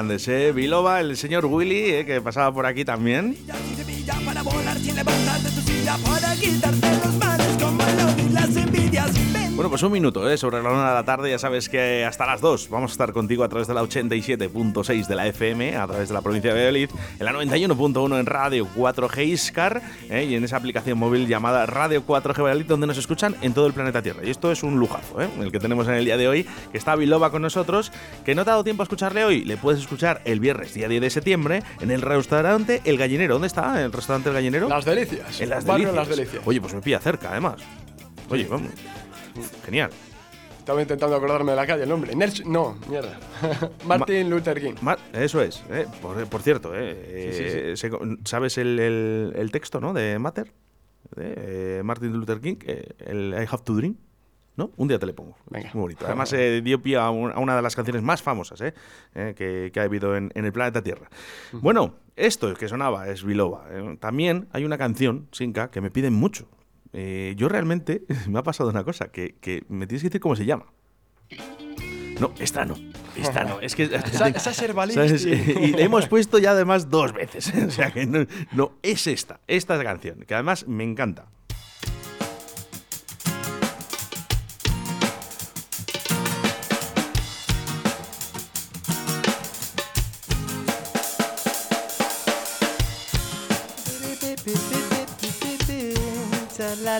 Grandes, ¿eh? Biloba, el señor Willy, ¿eh? que pasaba por aquí también. Las envidias. Ven, Bueno, pues un minuto, ¿eh? sobre la una de la tarde, ya sabes que hasta las 2 vamos a estar contigo a través de la 87.6 de la FM, a través de la provincia de Valladolid, en la 91.1 en Radio 4G Iscar ¿eh? y en esa aplicación móvil llamada Radio 4G Valladolid, donde nos escuchan en todo el planeta Tierra. Y esto es un lujazo, ¿eh? el que tenemos en el día de hoy, que está Biloba con nosotros, que no te ha dado tiempo a escucharle hoy, le puedes escuchar el viernes, día 10 de septiembre, en el restaurante El Gallinero. ¿Dónde está el restaurante El Gallinero? Las delicias. En las Barrio delicias. Las delicias. Oye, pues me pilla cerca, además. Oye, vamos. Genial. Estaba intentando acordarme de la calle, el nombre. No, mierda. Martin Luther King. Ma- eso es, eh, por, por cierto, eh, eh, ¿sabes el, el- el texto ¿no? de Matter? De eh, Martin Luther King, eh, el I Have to Dream. ¿No? Un día te le pongo. Venga. Muy bonito. Además, eh, dio pie a, un- a una de las canciones más famosas eh, eh, que, que ha habido en, en el planeta Tierra. Bueno, esto que sonaba es Biloba. eh. También hay una canción, Sinka, que me piden mucho. Eh, yo realmente me ha pasado una cosa, que, que me tienes que decir cómo se llama. No, esta no. Esta no. Es que. ¿Sabes? Y le hemos puesto ya además dos veces. O sea que no, no, es esta. Esta es la canción. Que además me encanta.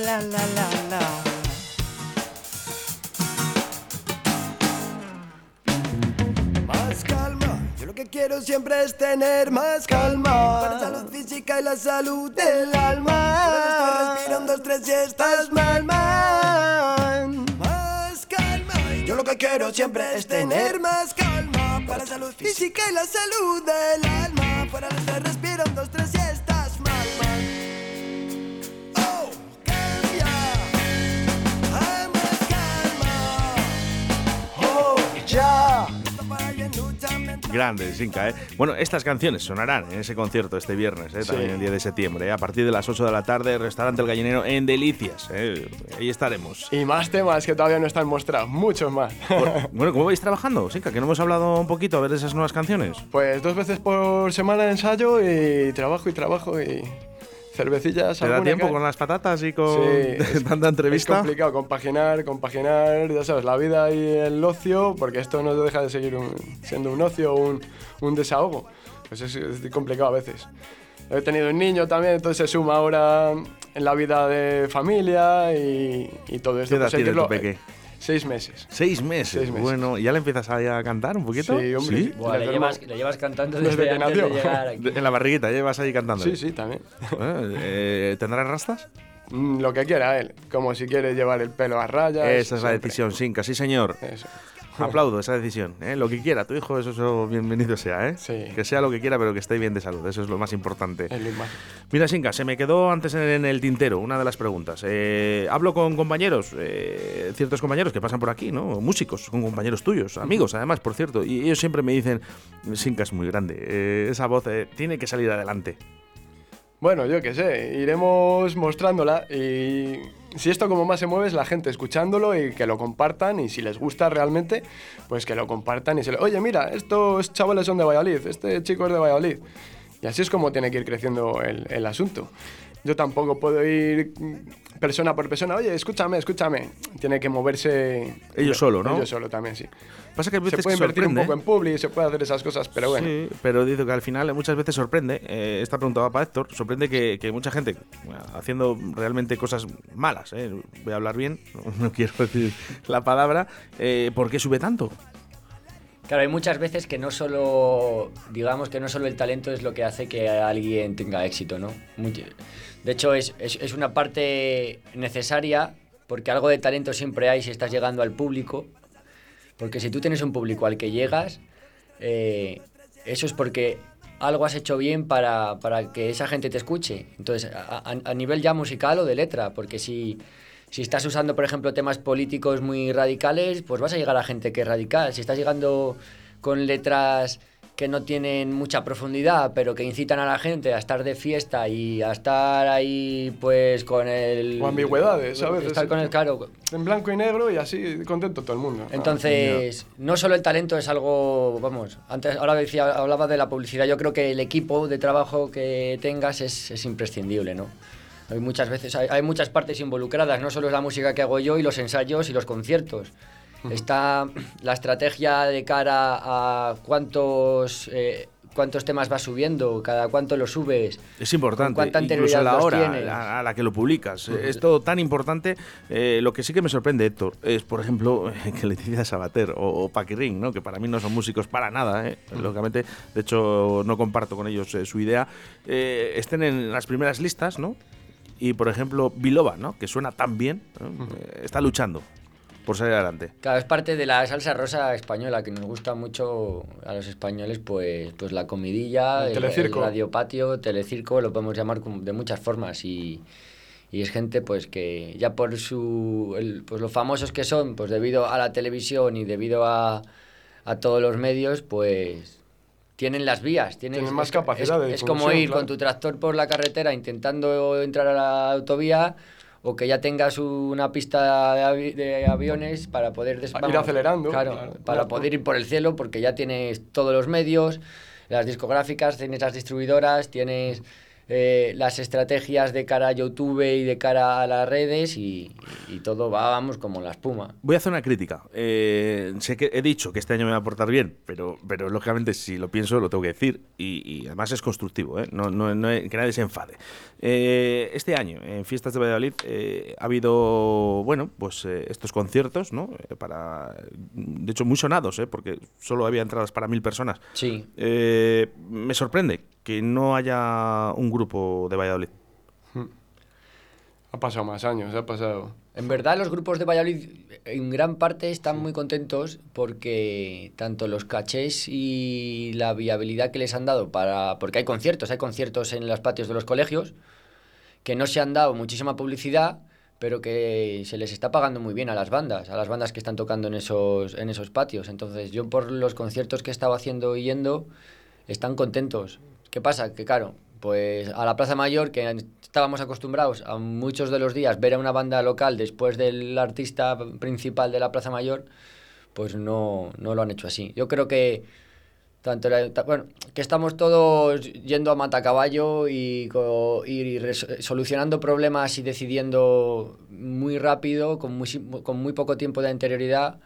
La la la la. Quiero siempre es tener más calma. Para la salud física y la salud del alma. Ahora estoy respirando estrés y estás mal, man. Más calma, yo lo que quiero siempre es tener más calma. Para la salud física y la salud del alma Grande, Sinka, ¿eh? Bueno, estas canciones sonarán en ese concierto este viernes, ¿eh? también Sí. el día de septiembre, ¿eh? a partir de las 8 de la tarde, restaurante El Gallinero en Delicias. ¿eh? Ahí estaremos. Y más temas que todavía no están mostrados, muchos más. Bueno, ¿cómo vais trabajando, Sinka? Que no hemos hablado un poquito a ver de esas nuevas canciones. Pues dos veces por semana ensayo y trabajo y trabajo y cervecillas. ¿Te da tiempo que- con las patatas y con Sí, es- tanta Es entrevista? complicado compaginar, compaginar, ya sabes, la vida y el ocio, porque esto no deja de seguir un- siendo un ocio o un, un desahogo. Pues es, es complicado a veces. He tenido un niño también, entonces se suma ahora en la vida de familia y, y todo esto. ¿Qué edad Pues tiene tu peque? Seis meses. Seis meses. Seis meses. Bueno, ¿y ya le empiezas a, a cantar un poquito? Sí, hombre, sí. Buah, le, llevas, le llevas cantando Desde desde, que antes de nació. llegar aquí. De- En la barriguita, llevas ahí cantando. Sí, sí, también. Eh, ¿Tendrás rastas? Mm, Lo que quiera él, como si quiere llevar el pelo a rayas. Esa es la decisión, Sinka, sí señor. Eso. Aplaudo esa decisión. ¿eh? Lo que quiera, tu hijo, eso, eso bienvenido sea. ¿eh? Sí. Que sea lo que quiera, pero que esté bien de salud. Eso es lo más importante. Mira, Sinka, se me quedó antes en, en el tintero una de las preguntas. Eh, hablo con compañeros, eh, ciertos compañeros que pasan por aquí, ¿no? Músicos, con compañeros tuyos, amigos, además, por cierto. Y ellos siempre me dicen, Sinka es muy grande. eh, esa voz eh, tiene que salir adelante. Bueno, yo qué sé, iremos mostrándola y si esto como más se mueve es la gente escuchándolo y que lo compartan y si les gusta realmente, pues que lo compartan y se le... Oye, mira, estos chavales son de Valladolid, este chico es de Valladolid. Y así es como tiene que ir creciendo el, el asunto. yo tampoco puedo ir persona por persona, oye, escúchame, escúchame. Tiene que moverse... Ellos solo, ¿no? Ellos solo también, sí. Pasa que a veces Se puede invertir un sorprende, poco en publi, se puede hacer esas cosas, pero bueno. Sí, pero digo que al final muchas veces sorprende, eh, esta pregunta va para Héctor, sorprende que, que mucha gente bueno, haciendo realmente cosas malas, eh, voy a hablar bien, no quiero decir la palabra, eh, ¿por qué sube tanto? Claro, hay muchas veces que no solo, digamos que no solo el talento es lo que hace que alguien tenga éxito, ¿no? De hecho, es, es, es una parte necesaria porque algo de talento siempre hay si estás llegando al público. Porque si tú tienes un público al que llegas, eh, eso es porque algo has hecho bien para, para que esa gente te escuche. Entonces, a, nivel ya musical o de letra, porque si, si estás usando, por ejemplo, temas políticos muy radicales, pues vas a llegar a gente que es radical. Si estás llegando con letras que no tienen mucha profundidad, pero que incitan a la gente a estar de fiesta y a estar ahí, pues, con el... O ambigüedades, veces. Estar con el, claro, En blanco y negro y así contento todo el mundo. entonces, no solo el talento es algo, vamos, antes ahora decía, hablaba de la publicidad, yo creo que el equipo de trabajo que tengas es, es imprescindible, ¿no? Hay muchas veces, hay, hay muchas partes involucradas, no solo es la música que hago yo y los ensayos y los conciertos. Está la estrategia de cara a cuántos, eh, cuántos temas vas subiendo, cada cuánto lo subes. Es importante, ¿Con cuánta incluso anterioridad la hora a, a la que lo publicas. Es todo tan importante. Eh, lo que sí que me sorprende, Héctor, es, por ejemplo, que Leticia Sabater o, o Paquirrín, ¿no? que para mí no son músicos para nada, ¿eh? lógicamente. De hecho, no comparto con ellos eh, su idea. eh, estén en las primeras listas, ¿no? Y, por ejemplo, Biloba, ¿no? que suena tan bien, ¿no? Está luchando por salir adelante. Claro, es parte de la salsa rosa española que nos gusta mucho a los españoles, pues, pues la comidilla, El telecirco. radiopatio, telecirco, lo podemos llamar de muchas formas y, y es gente pues que ya por su el- pues los famosos que son, pues debido a la televisión y debido a, a todos los medios, pues tienen las vías, tienen, Tienen más es- capacidad es, de es como ir claro. con tu tractor por la carretera intentando entrar a la autovía o que ya tengas una pista de, avi- de aviones para poder des- A ir acelerando, claro, claro. para poder ir por el cielo porque ya tienes todos los medios las discográficas tienes las distribuidoras tienes eh, las estrategias de cara a YouTube y de cara a las redes y, y todo va vamos como la espuma Voy a hacer una crítica. Eh, sé que he dicho que este año me va a portar bien, pero, pero lógicamente si lo pienso lo tengo que decir y, y además es constructivo, ¿eh? no, no- no- que nadie se enfade. Este año en Fiestas de Valladolid ha habido, bueno, pues estos conciertos, ¿no? Para, de hecho muy sonados, porque solo había entradas para mil personas. sí me sorprende que no haya un grupo de Valladolid. Ha pasado más años, ha pasado. En verdad los grupos de Valladolid en gran parte están muy contentos porque tanto los cachés y la viabilidad que les han dado para... Porque hay conciertos, hay conciertos en los patios de los colegios que no se han dado muchísima publicidad, pero que se les está pagando muy bien a las bandas, a las bandas que están tocando en esos, en esos patios. Entonces yo por los conciertos que he estado haciendo y yendo, están contentos. ¿Qué pasa? Que claro, pues a la Plaza Mayor, que estábamos acostumbrados a muchos de los días ver a una banda local después del artista principal de la Plaza Mayor, pues no, no lo han hecho así. Yo creo que tanto la- bueno, que estamos todos yendo a matacaballo y, y solucionando problemas y decidiendo muy rápido, con muy, con muy poco tiempo de anterioridad.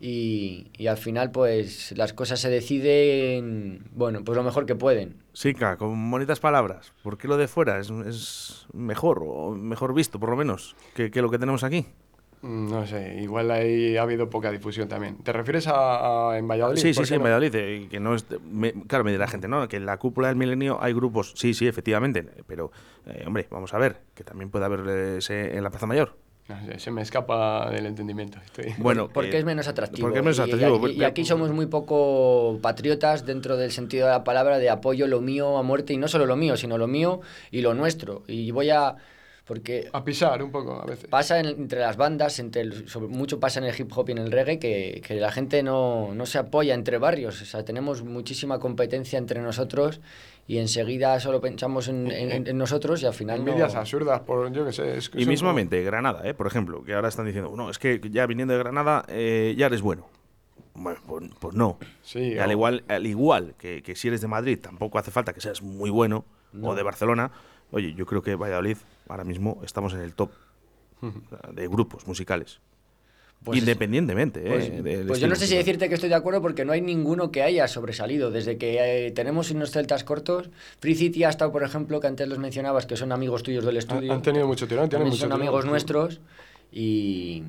Y, y al final, pues las cosas se deciden, bueno, pues lo mejor que pueden. Sica, con bonitas palabras. ¿Por qué lo de fuera es, es mejor o mejor visto, por lo menos, que, que lo que tenemos aquí? Mm, No sé, igual ahí ha habido poca difusión también. ¿Te refieres a, a- en Valladolid? Sí, ¿Por sí, sí, en? Valladolid. eh, que no es, me- claro, me dirá la gente, ¿no? Que en la cúpula del milenio hay grupos. Sí, sí, efectivamente. Pero, eh, hombre, vamos a ver, que también puede haber ese en la Plaza Mayor. No sé, se me escapa del entendimiento. Estoy- Bueno, Porque eh, es menos atractivo. Porque es menos Y- atractivo. Y, y aquí somos muy poco patriotas dentro del sentido de la palabra de apoyo lo mío a muerte y no solo lo mío, sino lo mío y lo nuestro. Y voy a... Porque A pisar un poco a veces. pasa en- entre las bandas, entre el- sobre- mucho pasa en el hip hop y en el reggae, que, que la gente no, no se apoya entre barrios. O sea, tenemos muchísima competencia entre nosotros y enseguida solo pensamos en, en- en nosotros y al final no... Envidias absurdas, por yo que sé. Es que Y mismamente, Granada, ¿eh? por ejemplo, que ahora están diciendo, no, es que ya viniendo de Granada eh, ya eres bueno. Bueno, pues, pues no. Sí, al o- igual, al igual que, que si eres de Madrid, tampoco hace falta que seas muy bueno, o de Barcelona, Oye, yo creo que Valladolid ahora mismo estamos en el top de grupos musicales. Pues- Independientemente, ¿eh? Pues, del pues yo no sé si decirte que estoy de acuerdo porque no hay ninguno que haya sobresalido. Desde que eh, tenemos unos celtas cortos, Free City ha estado, por ejemplo, que antes los mencionabas, que son amigos tuyos del estudio. han tenido mucho tirón, tienen También mucho son tirón. amigos nuestros y...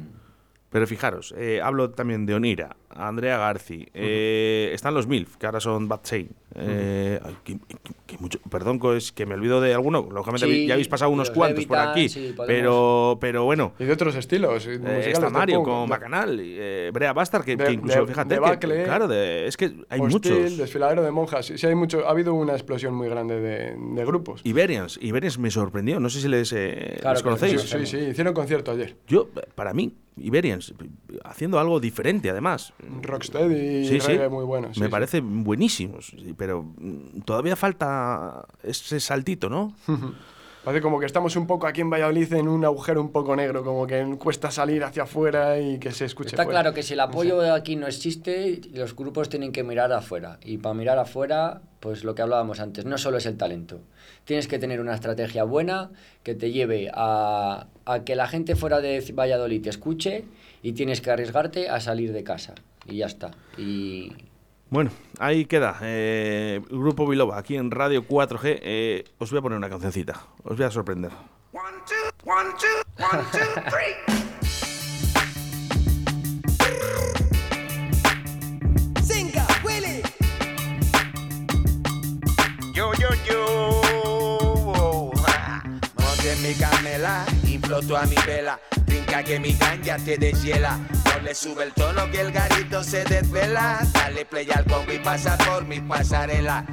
Pero fijaros, eh, hablo también de Onira, Andrea Garci, eh, están los MILF, que ahora son Bad Shane. Eh, ay, que- que- que mucho- perdón, es que me olvido de alguno. Lógicamente Sí, ya habéis pasado unos cuantos por aquí. sí, pero, pero bueno, Y de otros estilos. eh, está Mario con Bacanal, y, eh, Brea Bastard, que, De- que incluso, de- fíjate, de que- claro, es que hay Hostil, muchos. Desfiladero de monjas. Sí, hay mucho, ha habido una explosión muy grande de, grupos. Iberians, Iberians me sorprendió, no sé si les, eh, Claro les conocéis. Sí, sí, sí, hicieron concierto ayer. Yo, para mí, Iberians, haciendo algo diferente además. Rocksteady y Sí, sí. reggae muy bueno. sí, me sí. parece buenísimos, sí, pero mm, todavía falta ese saltito, ¿no? Parece como que estamos un poco aquí en Valladolid en un agujero un poco negro, como que cuesta salir hacia afuera y que se escuche Está fuera. claro que si el apoyo aquí no existe, los grupos tienen que mirar afuera. Y para mirar afuera, pues lo que hablábamos antes, no solo es el talento. Tienes que tener una estrategia buena que te lleve a, a que la gente fuera de Valladolid te escuche y tienes que arriesgarte a salir de casa. Y ya está. Y Bueno, ahí queda. eh, el grupo Biloba, aquí en Radio 4G. eh, os voy a poner una cancioncita. Os voy a sorprender. One, two, one, two, one, two, three. Zinga, Willy. Yo, yo, yo. Monte mi camela, infloto a mi vela. Que mi ganja te deshiela. No le sube el tono que el garito se desvela. Dale play al combo y pasa por mi pasarela.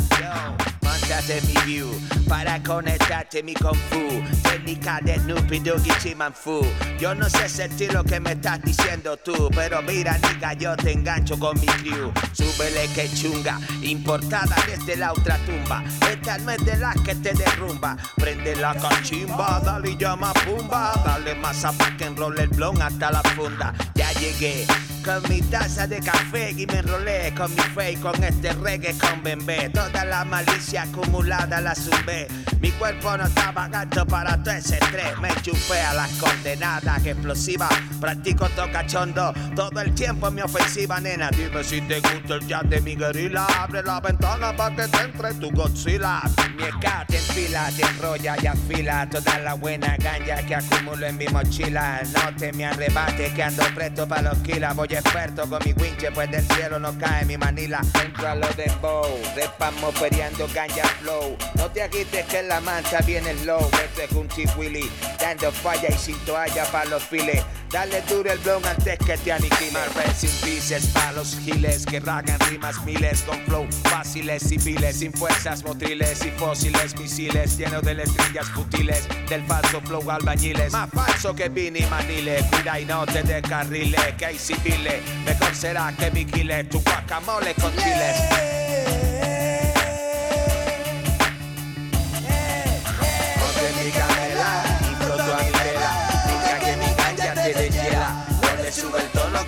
Montate mi view para conectarte mi kung fu. Técnica de Snoopy Doggy Chimanfu. Yo no sé ese estilo que me estás diciendo tú, pero mira, nigga, yo te engancho con mi crew. Súbele que chunga, importada desde la otra tumba. Esta no es de las que te derrumba. Prende la cachimba, dale llama pumba. Dale masa pa' que enrole el blon hasta la funda. Ya llegué. Con mi taza de café y me enrolé con mi fe y con este reggae con bembé. Toda la malicia acumulada la zumbé. Mi cuerpo no estaba gasto para todo ese estrés. Me enchufé a las condenadas explosivas. Practico tocachondo todo el tiempo en mi ofensiva, nena. Dime si te gusta el jazz de mi guerrilla. Abre la ventana para que te entre tu Godzilla. Mi ska te enfila, te enrolla y afila. Toda la buena ganja que acumulo en mi mochila. No te me arrebate que ando presto para los kilas. Voy experto con mi winche, pues del cielo no cae mi manila. Entro a lo de bow, repamos feriando ganja flow. No te agites que la mancha viene slow. Este es un Willy, dando falla y sin toalla para los files. Dale duro el blon antes que te aniquile. Marvel sin pieces para los giles que ragan rimas miles con flow fáciles y viles, sin fuerzas motriles y fósiles misiles llenos de letrillas futiles del falso flow albañiles. Más falso que Vini Manile, cuida y no te descarrile, que hay civiles. Mejor será que vigile tu guacamole con chiles. Ponte mi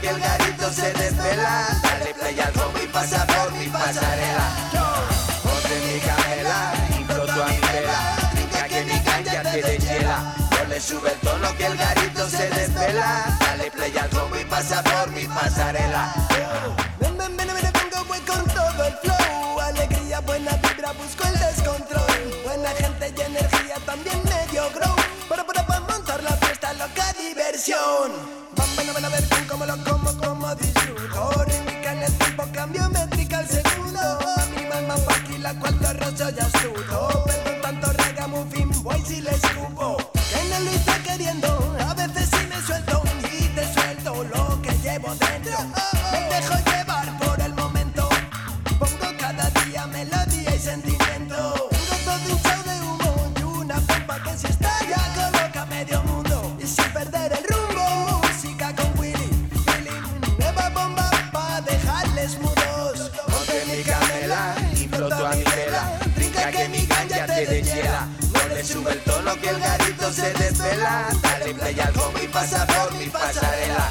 que el garito se desvela. Dale play al combo y pasa por mi pasarela. Ponte mi camela y floto a mi vela. Diga que mi ganja te deshiela. No le sube el tono que el garito se desvela. Dale play al combo y pasa por mi pasarela. Diversión. Ven a ver cómo lo como, como disfruto. Rítmica en el tiempo, cambio métrica al segundo. Mi mamá la cuarto roso ya astuto. Se desvela. Dale play al y pasa por mi pasarela.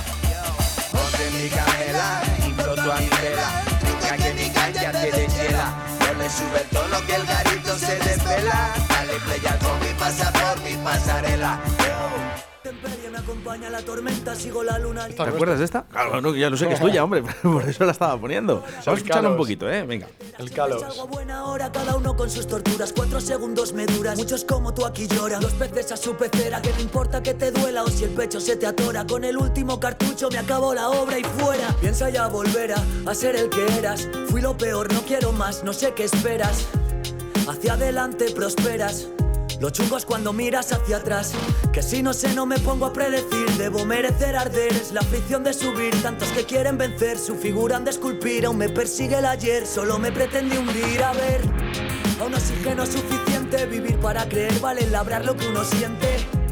Ponte mi camela y floto a mi vela. Brinca que mi ganja te deshiela. No le sube el tono que el garito se desvela. Dale play al combi, pasa por mi pasarela. Temperie me acompaña la tormenta, sigo la luna. ¿Te acuerdas de esta? Claro, no, ya lo sé que es tuya, hombre, por eso la estaba poniendo. Vamos a escucharla un poquito, ¿eh? Venga. El Calos. Salgo a buena hora, cada uno con sus torturas. Cuatro segundos me duran, muchos como tú aquí lloran. Los peces a su pecera, que no importa que te duela o si el pecho se te atora. Con el último cartucho me acabó la obra y fuera. Piensa ya volver a, a ser el que eras. Fui lo peor, no quiero más, no sé qué esperas. Hacia adelante prosperas. Lo chungo es cuando miras hacia atrás. Que si no sé, no me pongo a predecir. Debo merecer arder. Es la fricción de subir. Tantos que quieren vencer. Su figura han de esculpir. Aún me persigue el ayer. Solo me pretende hundir. A ver, a un oxígeno suficiente. Vivir para creer vale labrar lo que uno siente.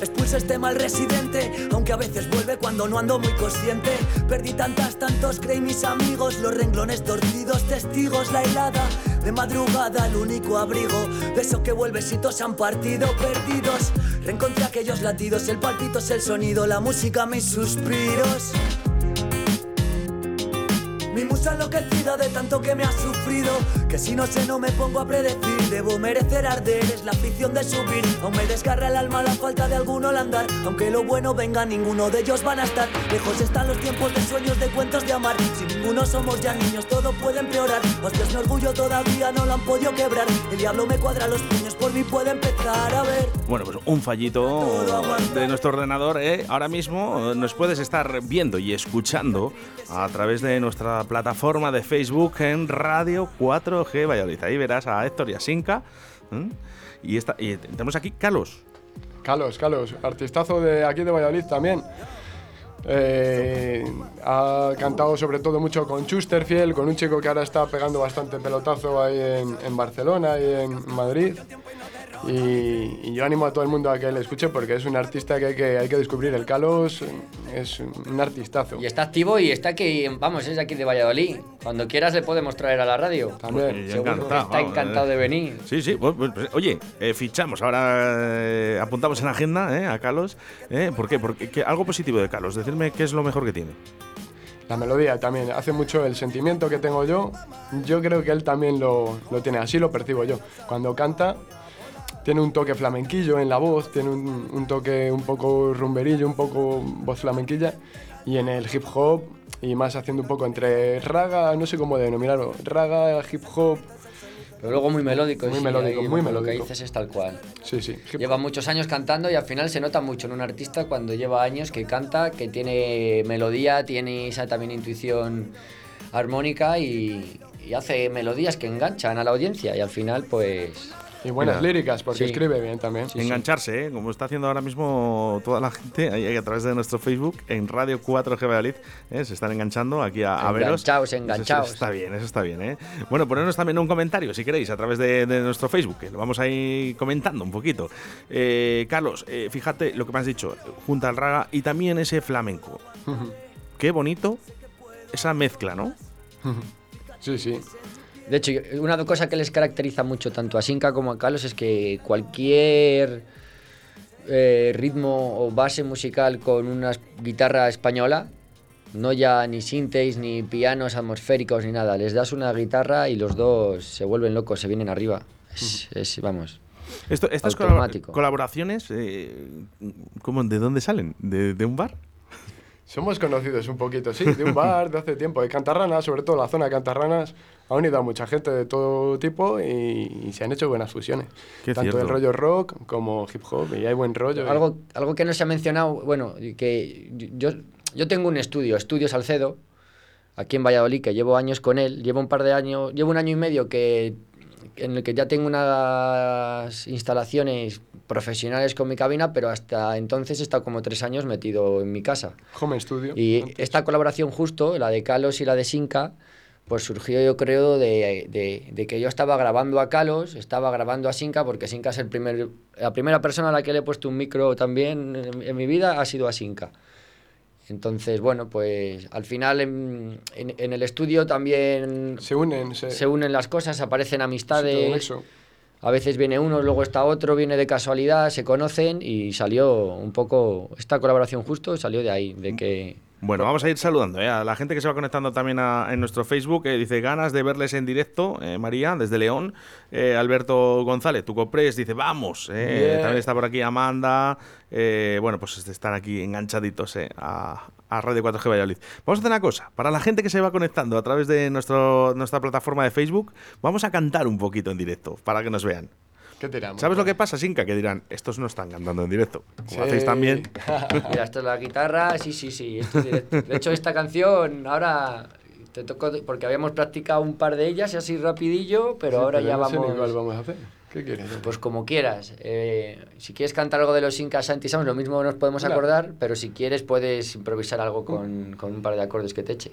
Expulsa este mal residente, aunque a veces vuelve cuando no ando muy consciente. Perdí tantas, tantos, creí mis amigos, los renglones torcidos, testigos, la helada. De madrugada, el único abrigo, de que vuelve si todos han partido, perdidos. Reencontré aquellos latidos, el palpito es el sonido, la música, mis suspiros. Mi musa enloquecida de tanto que me ha sufrido. Que si no sé no me pongo a predecir. Debo merecer arder, es la afición de subir. Aún me desgarra el alma la falta de alguno al andar. Aunque lo bueno venga, ninguno de ellos van a estar. Lejos están los tiempos de sueños, de cuentos de amar. Si ninguno somos ya niños, todo puede empeorar. Hostias, mi orgullo todavía no lo han podido quebrar. El diablo me cuadra los puños, por mí puede empezar a ver. Bueno, pues un fallito de nuestro ordenador. ¿eh? Ahora mismo eh, nos puedes estar viendo y escuchando a través de nuestra plataforma de Facebook en Radio 4G Valladolid. Ahí verás a Héctor y a Sinca. ¿eh? Y, esta, tenemos aquí Carlos. Carlos, Carlos, artistazo de aquí de Valladolid también. Eh, ha cantado sobre todo mucho con Chusterfield, con un chico que ahora está pegando bastante pelotazo ahí en, en Barcelona y en Madrid. Y, y yo animo a todo el mundo a que le escuche porque es un artista que hay que, hay que descubrir. El Carlos es un artistazo. Y está activo y está aquí, vamos, es de aquí de Valladolid. Cuando quieras le podemos traer a la radio. También. Seguro que encantado, está vamos, encantado eh. de venir. Sí, sí. pues, pues, pues, oye, eh, fichamos. Ahora eh, apuntamos en agenda eh, a Carlos. ¿eh? ¿Por qué? Porque que- algo positivo de Carlos. Decirme qué es lo mejor que tiene. La melodía también hace mucho el sentimiento que tengo yo. Yo creo que él también lo, lo tiene, así lo percibo yo. Cuando canta, tiene un toque flamenquillo en la voz, tiene un, un toque un poco rumberillo, un poco voz flamenquilla. Y en el hip hop, y más haciendo un poco entre raga, no sé cómo denominarlo, raga, hip hop. Pero luego muy melódico. Muy sí, melódico, ahí muy Lo que melódico. dices es tal cual. Sí, sí. Lleva muchos años cantando y al final se nota mucho en un artista cuando lleva años que canta, que tiene melodía, tiene esa también intuición armónica y, y hace melodías que enganchan a la audiencia y al final pues... Y buenas Mira, líricas, porque sí. escribe bien también. Engancharse, ¿eh? como está haciendo ahora mismo toda la gente ahí, ahí a través de nuestro Facebook en Radio 4G Valladolid. ¿eh? Se están enganchando aquí a, a veros. Enganchaos, Eso- enganchaos. Eso, está bien, eso está bien. ¿eh? Bueno, ponernos también un comentario si queréis a través de, de nuestro Facebook, que lo vamos a ir comentando un poquito. Eh, Carlos, eh, fíjate lo que me has dicho, junta al raga y también ese flamenco. Qué bonito esa mezcla, ¿no? Sí, sí. De hecho, una cosa que les caracteriza mucho tanto a Sinca como a Carlos es que cualquier eh, ritmo o base musical con una guitarra española, no ya ni sintes, ni pianos atmosféricos, ni nada, les das una guitarra y los dos se vuelven locos, se vienen arriba. Es, es, vamos, Esto, estas Automático. colaboraciones, eh, ¿cómo, ¿de dónde salen? ¿De, de un bar? Somos conocidos un poquito, sí, de un bar de hace tiempo, de Cantarranas, sobre todo la zona de Cantarranas, ha unido a mucha gente de todo tipo y, y se han hecho buenas fusiones. Qué Tanto cierto. el rollo rock como hip hop, y hay buen rollo. y- Algo, algo que no se ha mencionado, bueno, que yo, yo tengo un estudio, Estudio Salcedo, aquí en Valladolid, que llevo años con él, llevo un par de años, llevo un año y medio que en el que ya tengo unas instalaciones profesionales con mi cabina, pero hasta entonces he estado como tres años metido en mi casa. Home Studio. Y esta colaboración justo, la de Kalos y la de Sinca, pues surgió yo creo de, de- de que yo estaba grabando a Kalos, estaba grabando a Sinca, porque Sinca es el primer, la primera persona a la que le he puesto un micro también en, en mi vida ha sido a Sinca. Entonces, bueno, pues al final en, en- en el estudio también Se unen, se, se unen las cosas, aparecen amistades. A veces viene uno, luego está otro, viene de casualidad, se conocen y salió un poco, esta colaboración justo salió de ahí, de que Bueno, vamos a ir saludando ¿eh? a la gente que se va conectando también a- en nuestro Facebook. eh, dice ganas de verles en directo, eh, María, desde León. Eh, Alberto González, tu copres, dice vamos. Yeah. También está por aquí Amanda. eh, bueno, pues están aquí enganchaditos a, a Radio 4G Valladolid. Vamos a hacer una cosa. Para la gente que se va conectando a través de nuestro, nuestra plataforma de Facebook, vamos a cantar un poquito en directo para que nos vean. ¿Qué tiramos? ¿Sabes lo que pasa, Sinka? Que dirán, estos no están cantando en directo. Como Sí. hacéis también. Mira, esto es la guitarra, sí, sí, sí. esto es directo. De hecho, esta canción ahora te tocó, porque habíamos practicado un par de ellas y así rapidillo, pero Sí, ahora ya no sé vamos... cuál vamos a hacer. ¿Qué quieres? Pues como quieras. Eh, si quieres cantar algo de los Incas Antisamos, lo mismo nos podemos acordar, pero si quieres puedes improvisar algo con, con un par de acordes que te eche.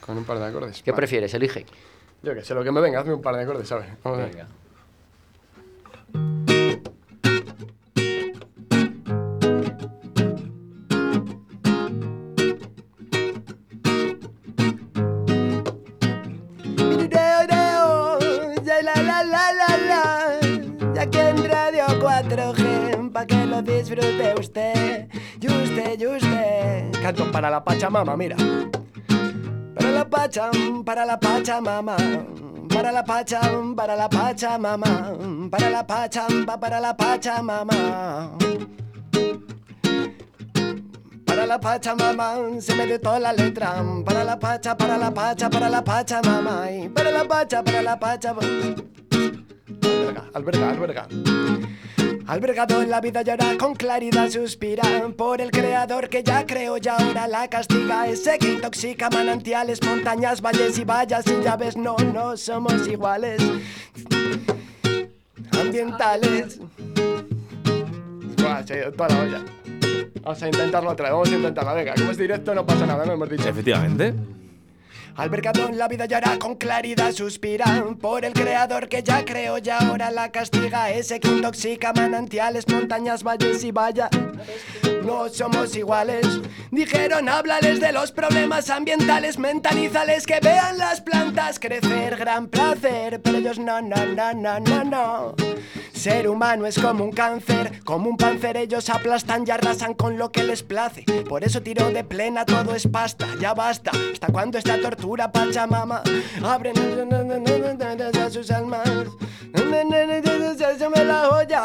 Con un par de acordes. ¿Qué Vale. prefieres? Elige. Yo que sé, lo que me venga, hazme un par de acordes, ¿sabes? Vamos a ver. Disfrute usted. Y usted, y usted. Canto para la Pachamama, mira. Para la pacham, para la pachamama. Para la pacham, para la pachamama. Para la pacham, pa- para la pachamama. Para la pachamama, se me dio toda la letra. Para la pacha, para la pacha, para la pachamama. Para la pacha, para la pacha. Alberga, alberga, alberga. Albergado en la vida llora con claridad suspira por el creador que ya creó y ahora la castiga ese que intoxica manantiales, montañas, valles y vallas y ya ves no, no somos iguales ambientales Buah, olla. Vamos a intentarlo otra vez, vamos a intentarlo. Venga, como es directo no pasa nada, no hemos dicho. Efectivamente. Albergado en la vida llora con claridad suspira por el creador que ya creó y ahora la castiga. Ese que intoxica manantiales, montañas, valles y vallas no somos iguales. Dijeron, háblales de los problemas ambientales, mentalízales que vean las plantas crecer, gran placer. Pero ellos no, no, no, no, no, no. Ser humano es como un cáncer, como un panzer ellos aplastan y arrasan con lo que les place. Por eso tiro de plena, todo es pasta, ya basta. ¿Hasta cuándo esta tortura, Pachamama? Abren sus almas. Se me la olla.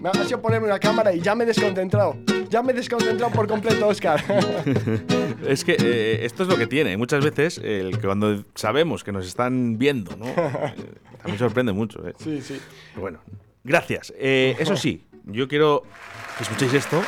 Me ha sido ponerme una cámara y ya me he desconcentrado. Ya me he desconcentrado por completo, Oscar. Es que eh, esto es lo que tiene. Muchas veces, el que cuando sabemos que nos están viendo, ¿no? Eh, también sorprende mucho. ¿eh? sí, sí. Pero Bueno, gracias. Eh, eso sí, yo quiero que escuchéis esto.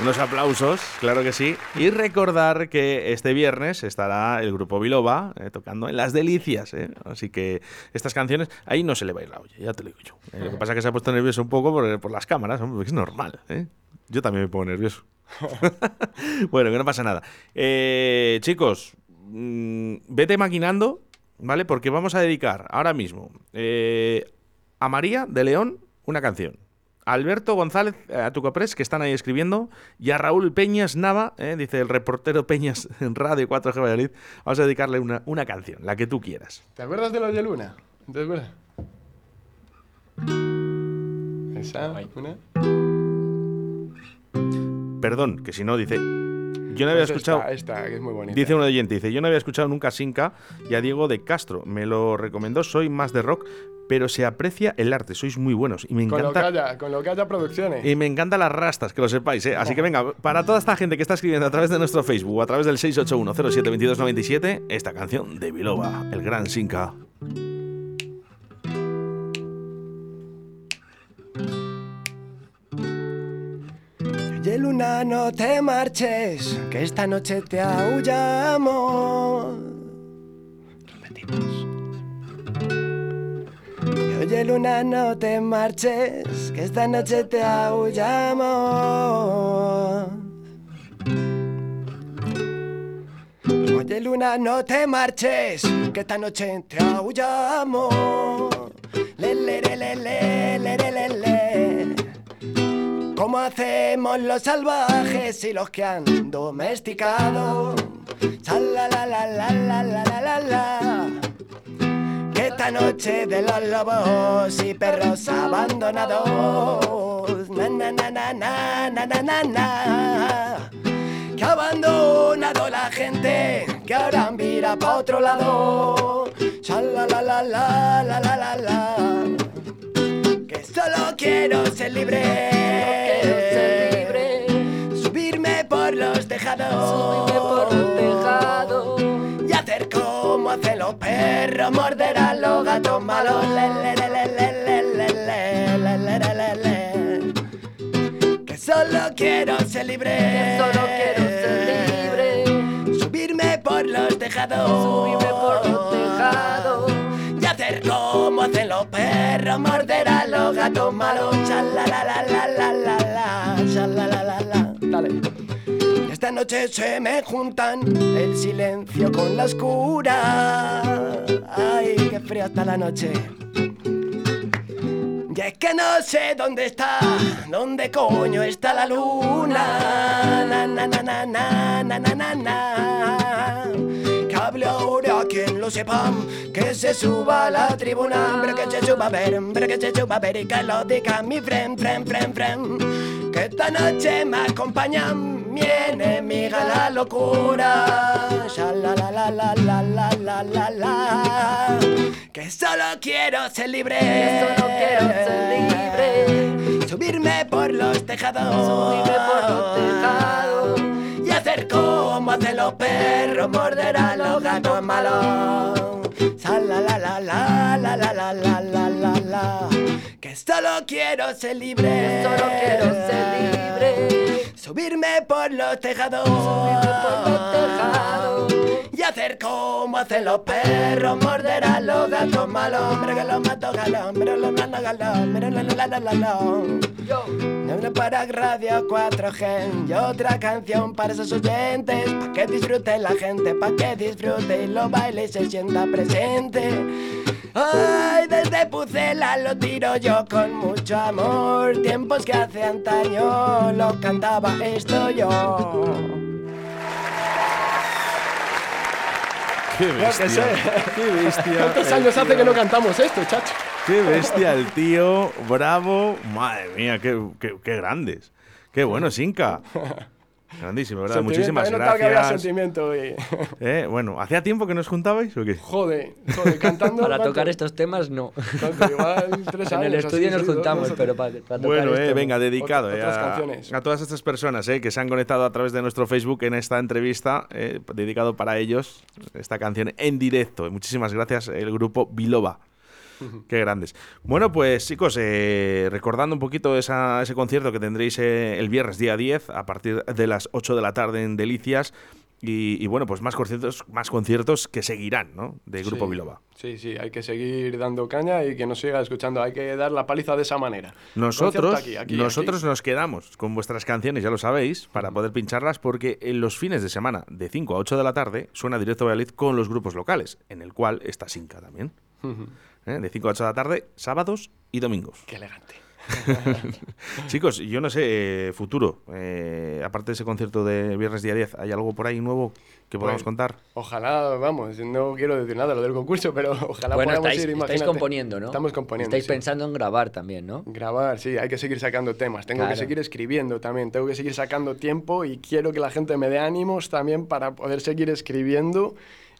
Unos aplausos, claro que sí. Y recordar que este viernes estará el grupo Biloba eh, tocando en Las Delicias. eh. Así que estas canciones, ahí no se le va a ir la olla, ya te lo digo yo. Eh, lo que pasa es que se ha puesto nervioso un poco por, por las cámaras, es normal. ¿eh? Yo también me pongo nervioso. bueno, que no pasa nada. Chicos, mm, vete maquinando, ¿vale? Porque vamos a dedicar ahora mismo a María de León una canción. Alberto González, eh, a Tucopres, que están ahí escribiendo, y a Raúl Peñas Nava, eh, dice el reportero Peñas en Radio 4G Valladolid, vamos a dedicarle una, una canción, la que tú quieras. ¿Te acuerdas de los de Luna? ¿Te acuerdas? Esa, una. Perdón, que si no, dice... Yo no había Pues escuchado... Esta, esta, que es muy bonita. Dice un oyente, dice, yo no había escuchado nunca Sinca y a Diego de Castro. Me lo recomendó, soy más de rock, pero se aprecia el arte, sois muy buenos. Y me Con lo que encanta... haya, con lo que haya producciones. Y me encantan las rastas, que lo sepáis, ¿eh? Así que venga, para toda esta gente que está escribiendo a través de nuestro Facebook o a través del 681072297, esta canción de Biloba, el gran Sinca. Oye, Luna, no te marches, que esta noche te aullamos. Repetimos. Oye, Luna, no te marches, que esta noche te aullamos. Oye, Luna, no te marches, que esta noche te aullamos. Le, le, le. ¿Cómo hacemos los salvajes y los que han domesticado? La, la, la, la, la, la, la, la. Esta noche de los lobos y perros abandonados. Na, na, na, na, na, na, na, na, na. Que ha abandonado la gente, que ahora mira pa' otro lado. Sha, la, la, la, la, la, la, la, la. Que solo quiero ser libre. Subirme por los tejados. Y hacer como hacen los perros, morderán los gatos malos. Que solo quiero ser libre. Solo quiero ser libre. Subirme por los tejados. Por los tejados. Y hacer como hacen los perros, morderán los gatos malos. Dale. Esta noche se me juntan el silencio con la oscura. Ay, qué frío está la noche. Y es que no sé dónde está, dónde coño está la luna. Na, na, na, na, na, na, na, na hable ahora quien lo sepa, que se suba a la tribuna, hombre que se suba a ver, hombre que se suba a ver y que lo diga mi friend, friend, friend, friend. Que esta noche me acompaña mi enemiga la locura. La, la, la, la, la, la, la, la, la. Que solo quiero ser libre. solo quiero ser libre. Subirme por los tejados. Subirme por los tejados. Y hacer como hacen los perros, morder malos. Sa, la, la, la, la, la, la, la, la, la, la, la. Que solo quiero ser libre. solo quiero ser libre. Subirme por los tejados. Subirme por los tejados. Y hacer como hacen los perros, morder a los gatos malos. Hombre que los mato galón, pero los blando galón, pero la la la la la. Una para Radio 4G y otra canción para esos oyentes. Pa' que disfrute la gente, pa' que disfrute y lo baile y se sienta presente. Ay, desde Pucela lo tiro yo con mucho amor. Tiempos que hace antaño lo cantaba esto yo. Qué bestia. sé. Qué bestia. ¿Cuántos años hace tío. que no cantamos esto, chacho? Qué bestia el tío, bravo. Madre mía, qué, qué, qué grandes. Qué bueno, Sinca. Grandísimo, ¿verdad? Muchísimas había gracias. sentimiento y... Eh, bueno, ¿hacía tiempo que nos juntabais o qué? Joder, joder, cantando... Para ¿cuánto? tocar estos temas, no. ¿Cuánto? Igual tres En el estudio así, nos juntamos, pero para, tocar Bueno, eh, venga, no. dedicado eh, a, canciones. a todas estas personas eh, que se han conectado a través de nuestro Facebook en esta entrevista, eh, dedicado para ellos, esta canción en directo. Muchísimas gracias, el grupo Biloba. Qué grandes. Bueno, pues chicos, eh, recordando un poquito ese concierto que tendréis eh, el viernes día 10 a partir de las 8 de la tarde en Delicias. Y, y bueno, pues más conciertos, más conciertos que seguirán, ¿no? De Grupo Sí, Biloba. Sí, sí, hay que seguir dando caña y que nos siga escuchando. Hay que dar la paliza de esa manera. Nosotros, Concierto aquí, aquí, nosotros aquí. nos quedamos con vuestras canciones, ya lo sabéis, para poder pincharlas, porque en los fines de semana, de 5 a 8 de la tarde, suena Directo Valladolid con los grupos locales, en el cual está Sinca también. ¿Eh? De 5 a 8 de la tarde, sábados y domingos. Qué elegante. Chicos, yo no sé, eh, futuro, eh, aparte de ese concierto de viernes día 10, ¿hay algo por ahí nuevo que podamos Pues, contar? Ojalá, vamos, no quiero decir nada lo del concurso, pero ojalá Bueno, podamos estáis, ir, estáis imagínate. componiendo, ¿no? Estamos componiendo, Estáis sí. pensando en grabar también, ¿no? Grabar, sí, hay que seguir sacando temas. Tengo Claro. que seguir escribiendo también. Tengo que seguir sacando tiempo y quiero que la gente me dé ánimos también para poder seguir escribiendo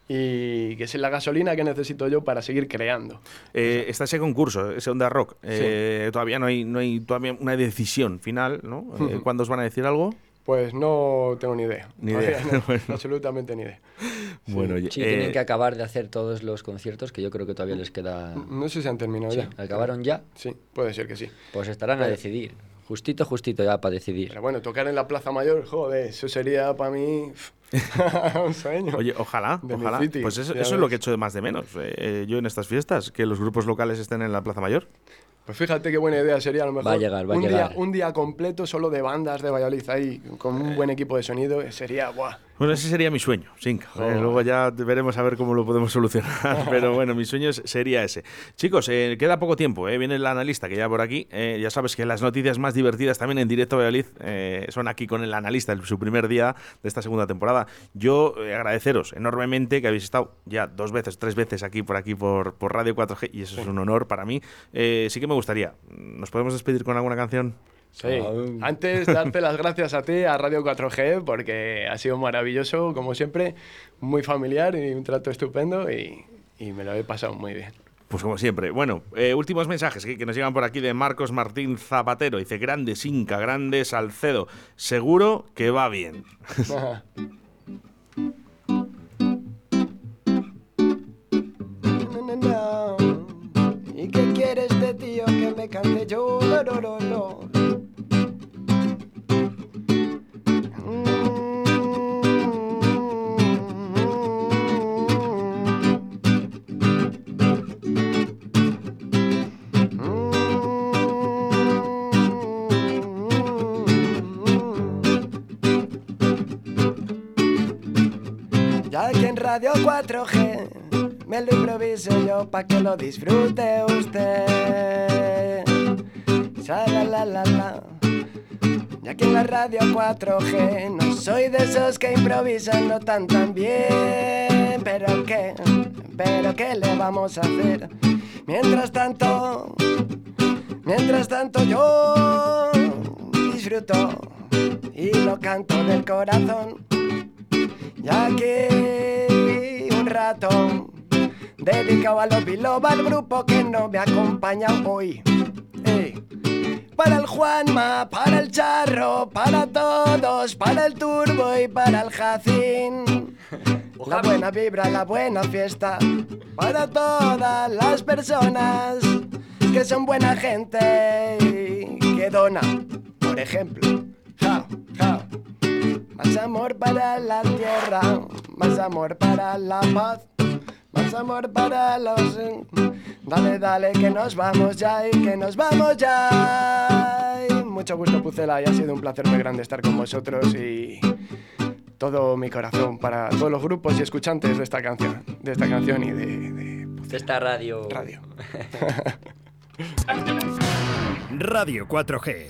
y que es la gasolina que necesito yo para seguir creando. Eh, está ese concurso, ese Onda Rock. Eh, Todavía no hay, no hay todavía una decisión final, ¿no? Eh, ¿Cuándo os van a decir algo? Pues no tengo ni idea. Ni idea. no, Bueno. Absolutamente ni idea. Bueno, Sí, eh, tienen que acabar de hacer todos los conciertos, que yo creo que todavía les queda... No sé si han terminado Sí, ya. ¿Acabaron ya? Sí, puede ser que sí. Pues estarán a decidir. Justito, justito ya para decidir. Pero bueno, tocar en la Plaza Mayor, joder, eso sería para mí un sueño. Oye, ojalá, De ojalá. city, Pues eso, es lo que echo más de menos eh, eh, yo en estas fiestas, que los grupos locales estén en la Plaza Mayor. Pues fíjate qué buena idea sería a lo mejor Va a llegar, va a un, llegar. Día, un día completo solo de bandas de Valladolid ahí, con un buen equipo de sonido, sería guau. Bueno, ese sería mi sueño, Sinca. Eh, Joder. luego ya veremos a ver cómo lo podemos solucionar. Pero bueno, mi sueño sería ese. Chicos, eh, queda poco tiempo. eh, Viene el analista que ya por aquí. eh, ya sabes que las noticias más divertidas también en directo a Valladolid eh, son aquí con el analista, en su primer día de esta segunda temporada. Yo agradeceros enormemente que habéis estado ya dos veces, tres veces aquí por aquí por, por Radio 4G y eso es un honor para mí. Eh, sí que me gustaría. ¿Nos podemos despedir con alguna canción? Sí. Antes, darte las gracias a ti, a Radio 4G, porque ha sido maravilloso, como siempre, muy familiar y un trato estupendo y, y me lo he pasado muy bien. Pues como siempre. Bueno, eh, últimos mensajes que, que nos llegan por aquí de Marcos Martín Zapatero. Dice, grande Inca, grande Salcedo. Seguro que va bien. ¿Y qué quiere este tío que me cante yo? No, no, no, 4G me lo improviso yo pa' que lo disfrute usted. Sha, la, que en la radio 4G no soy de esos que improvisan no tan tan bien. Pero qué, pero qué le vamos a hacer. Mientras tanto, mientras tanto yo disfruto y lo canto del corazón. Ya que rato dedicado a los biloba, al grupo que no me acompaña hoy. Para el Juanma, para el Charro, para todos, para el Turbo y para el Jacín. La buena vibra, la buena fiesta, para todas las personas que son buena gente y que donan, por ejemplo. Ja, ja. Más amor para la tierra, más amor para la paz, más amor para los... Dale, dale, que nos vamos ya y que nos vamos ya. Y mucho gusto, Pucela, y ha sido un placer muy grande estar con vosotros y todo mi corazón para todos los grupos y escuchantes de esta canción, de esta canción y de, de De esta radio. radio. Radio 4G.